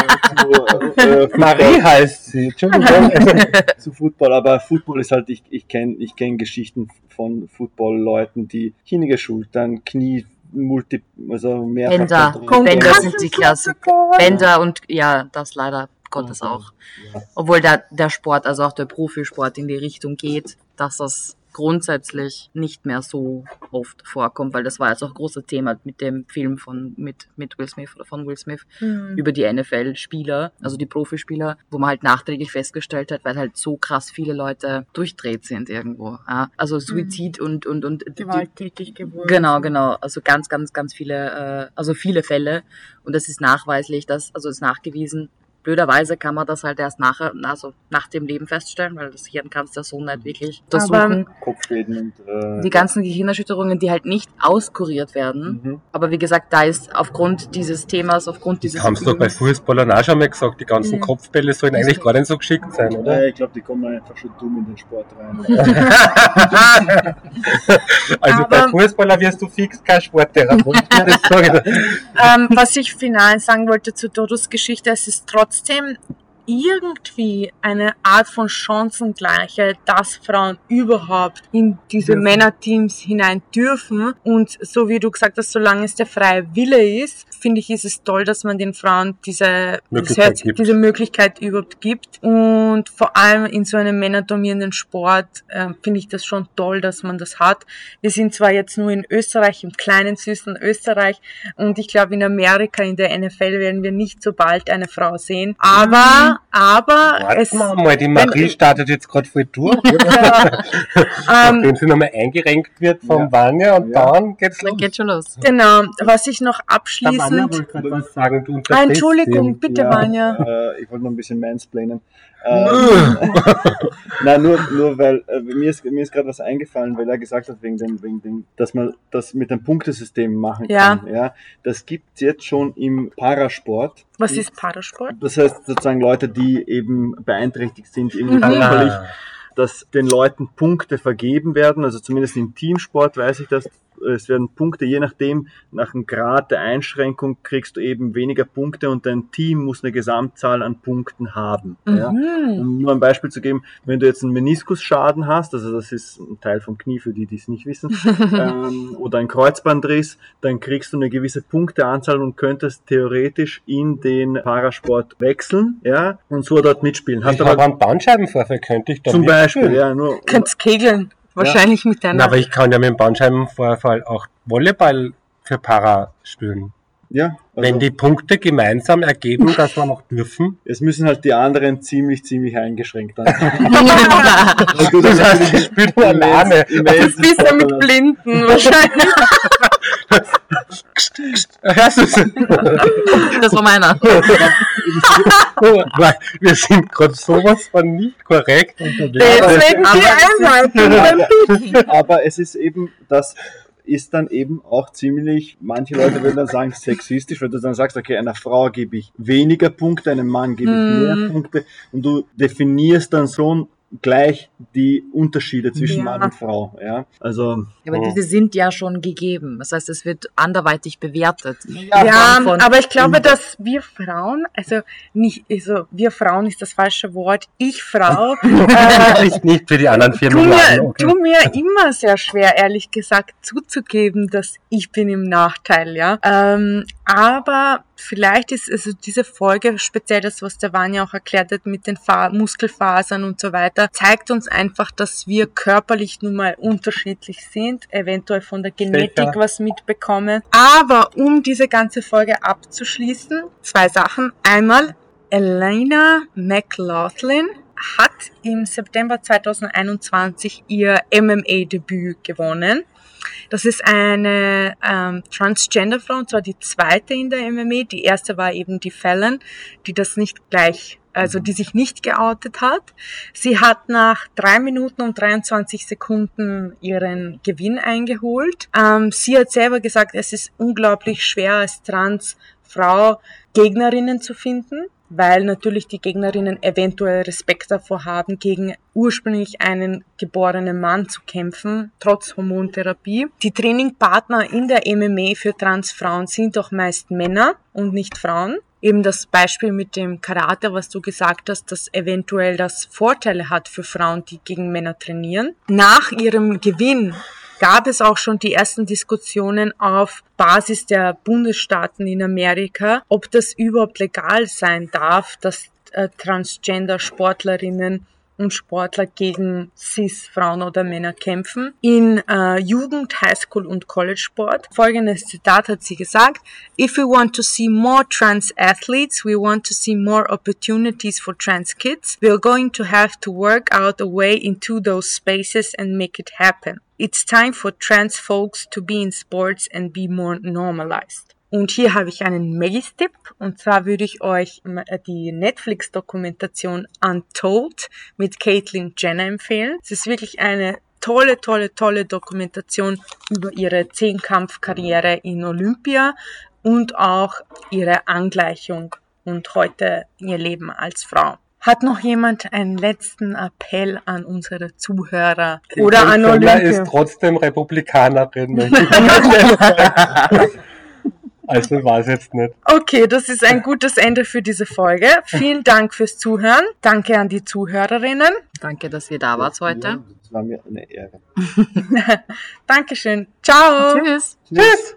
S3: zu, äh,
S4: Marie heißt sie, Entschuldigung.
S3: zu Football, aber Football ist halt, ich, ich kenne ich kenn Geschichten von Football-Leuten, die kniege Schultern, Knie, Multi, also mehrfach
S1: Bänder. Bänder sind die Klassiker. Bänder und ja, das leider Gottes auch. Obwohl der, der Sport, also auch der Profisport in die Richtung geht, dass das grundsätzlich nicht mehr so oft vorkommt, weil das war jetzt auch ein großes Thema mit dem Film von mit, mit Will Smith oder von Will Smith
S2: Hm.
S1: über die NFL-Spieler, also die Profispieler, wo man halt nachträglich festgestellt hat, weil halt so krass viele Leute durchdreht sind irgendwo. Ja? Also Suizid und und und die,
S2: Gewalttätig geworden.
S1: Genau, genau. Also ganz, ganz, ganz viele, äh, also viele Fälle. Und das ist nachweislich, dass, also ist nachgewiesen, Blöderweise kann man das halt erst nachher, also nach dem Leben feststellen, weil das Hirn kannst du ja so nicht wirklich
S2: Aber-
S1: untersuchen.
S3: Kopfschäden und äh,
S1: Die ganzen Gehirnerschütterungen, die halt nicht auskuriert werden.
S3: Mhm.
S1: Aber wie gesagt, da ist aufgrund dieses Themas, aufgrund dieses
S4: haben es doch bei Fußballern auch schon mal gesagt, die ganzen
S2: Mhm.
S4: Kopfbälle sollen eigentlich gar nicht so geschickt sein,
S3: Ja,
S4: oder?
S3: ich glaube, die kommen einfach schon dumm in den Sport rein. [laughs]
S4: also bei
S2: Aber-
S4: Fußballer wirst du fix kein Sporttherapeut. [laughs]
S2: Ähm, was ich final sagen wollte zur Dodos Geschichte, es ist trotzdem irgendwie eine Art von Chancengleichheit, dass Frauen überhaupt in diese
S4: Dürfen.
S2: Männerteams hinein dürfen. Und so wie du gesagt hast, solange es der freie Wille ist, finde ich, ist es toll, dass man den Frauen diese
S4: Möglichkeit gibt.
S2: diese Möglichkeit überhaupt gibt. Und vor allem in so einem männerdominierenden Sport äh, finde ich das schon toll, dass man das hat. Wir sind zwar jetzt nur in Österreich, im kleinen, süßen Österreich, und ich glaube, in Amerika, in der NFL, werden wir nicht so bald eine Frau sehen. Aber, aber es,
S4: Warte mal, mal, die Marie
S2: wenn-
S4: startet jetzt gerade voll durch. [laughs] [laughs]
S2: ähm,
S4: Nachdem sie nochmal eingerenkt wird vom
S3: Ja.
S4: Vanya und
S3: Ja.
S4: dann geht's los.
S1: Dann geht schon los.
S2: genau, was ich noch
S4: Der
S2: Abschließend,
S4: wollte gerade was sagen. Du
S2: ah, Entschuldigung, bitte,
S3: Ja.
S2: Vanya.
S3: Äh, ich wollte noch ein bisschen mansplainen. Ähm, [laughs] Nein, nur, nur weil äh, mir ist, mir ist gerade was eingefallen, weil er gesagt hat, wegen dem, wegen dem, dass man das mit dem Punktesystem machen
S2: Ja.
S3: kann. Ja, das gibt's jetzt schon im Parasport.
S2: Was ist Parasport?
S3: Das heißt sozusagen Leute, die eben beeinträchtigt sind, irgendwie
S2: Mhm.
S3: körperlich,
S4: Ah.
S3: dass den Leuten Punkte vergeben werden, also zumindest im Teamsport weiß ich das, es werden Punkte, je nachdem, nach dem Grad der Einschränkung kriegst du eben weniger Punkte und dein Team muss eine Gesamtzahl an Punkten haben. Ja.
S2: Mhm.
S3: Um nur ein Beispiel zu geben, wenn du jetzt einen Meniskusschaden hast, also das ist ein Teil vom Knie für die, die es nicht wissen, [laughs] ähm, oder ein Kreuzbandriss, dann kriegst du eine gewisse Punkteanzahl und könntest theoretisch in den Parasport wechseln, ja, und so dort mitspielen. Hast
S4: Ich habe
S3: aber
S4: einen Bandscheibenvorfall, könnte ich da
S3: zum
S4: mitspielen?
S3: Beispiel, ja, nur
S2: Könnt's kegeln. Wahrscheinlich mit
S4: Na,
S2: deiner.
S4: aber ich kann ja mit dem Bandscheibenvorfall auch Volleyball für Para spielen.
S3: ja, also
S4: Wenn die Punkte gemeinsam ergeben, dass wir noch dürfen.
S3: es müssen halt die anderen ziemlich, ziemlich eingeschränkt sein. [laughs]
S4: Das heißt, ich spiele nur alleine.
S2: das bist du mit Blinden wahrscheinlich. [laughs]
S4: Hörst?
S1: Das war meiner. [laughs]
S4: Wir sind gerade sowas von nicht korrekt unterwegs. [laughs]
S3: Aber es ist eben, das ist dann eben auch ziemlich, manche Leute würden dann sagen, sexistisch, weil du dann sagst, okay, einer Frau gebe ich weniger Punkte, einem Mann gebe ich mehr Punkte und du definierst dann schon gleich die Unterschiede zwischen
S2: Ja.
S3: Mann und Frau. Ja, also
S1: Aber diese sind ja schon gegeben. Das heißt, es wird anderweitig bewertet.
S2: Ja,
S1: von-
S2: aber ich glaube, dass wir Frauen, also nicht, also wir Frauen ist das falsche Wort, ich Frau, [laughs] äh,
S4: Nicht, nicht für die anderen vier
S2: tu mir,
S4: Okay.
S2: tu mir immer sehr schwer, ehrlich gesagt, zuzugeben, dass ich bin im Nachteil, ja. Ähm, aber vielleicht ist also diese Folge, speziell das, was der Vanya auch erklärt hat mit den Fa Muskelfasern und so weiter, zeigt uns einfach, dass wir körperlich nun mal unterschiedlich sind, eventuell von der Genetik
S4: Sicher.
S2: was mitbekommen. Aber um diese ganze Folge abzuschließen, zwei Sachen. Einmal, Elena McLaughlin hat im September 2021 ihr MMA-Debüt gewonnen. Das ist eine ähm, Transgender-Frau, und zwar die zweite in der MMA. Die erste war eben die Fallon, die das nicht gleich, also die sich nicht geoutet hat. Sie hat nach drei Minuten und 23 Sekunden ihren Gewinn eingeholt. Ähm, sie hat selber gesagt, es ist unglaublich schwer als Transfrau Gegnerinnen zu finden weil natürlich die Gegnerinnen eventuell Respekt davor haben, gegen ursprünglich einen geborenen Mann zu kämpfen, trotz Hormontherapie. Die Trainingpartner in der MMA für Transfrauen sind auch meist Männer und nicht Frauen. Eben das Beispiel mit dem Karate, was du gesagt hast, dass eventuell das Vorteile hat für Frauen, die gegen Männer trainieren. Nach ihrem Gewinn gab es auch schon die ersten Diskussionen auf Basis der Bundesstaaten in Amerika, ob das überhaupt legal sein darf, dass äh, Transgender-Sportlerinnen und Sportler gegen Cis-Frauen oder Männer kämpfen. In äh, Jugend, Highschool und College-Sport. Folgendes Zitat hat sie gesagt, If we want to see more trans athletes, we want to see more opportunities for trans kids, we are going to have to work out a way into those spaces and make it happen. It's time for trans folks to be in sports and be more normalized. Und hier habe ich einen Magis-Tipp. Und zwar würde ich euch die Netflix-Dokumentation Untold mit Caitlyn Jenner empfehlen. Es ist wirklich eine tolle, tolle, tolle Dokumentation über ihre Zehnkampfkarriere in Olympia und auch ihre Angleichung und heute ihr Leben als Frau. Hat noch jemand einen letzten Appell an unsere Zuhörer
S4: Die
S2: oder an Olympia?
S4: ist trotzdem Republikanerin. [laughs] also war es jetzt nicht.
S2: Okay, das ist ein gutes Ende für diese Folge. Vielen Dank fürs Zuhören. Danke an die Zuhörerinnen.
S1: Danke, dass ihr da wart heute.
S3: Das war mir eine Ehre. [laughs]
S2: Dankeschön. Ciao.
S1: Tschüss.
S4: Tschüss!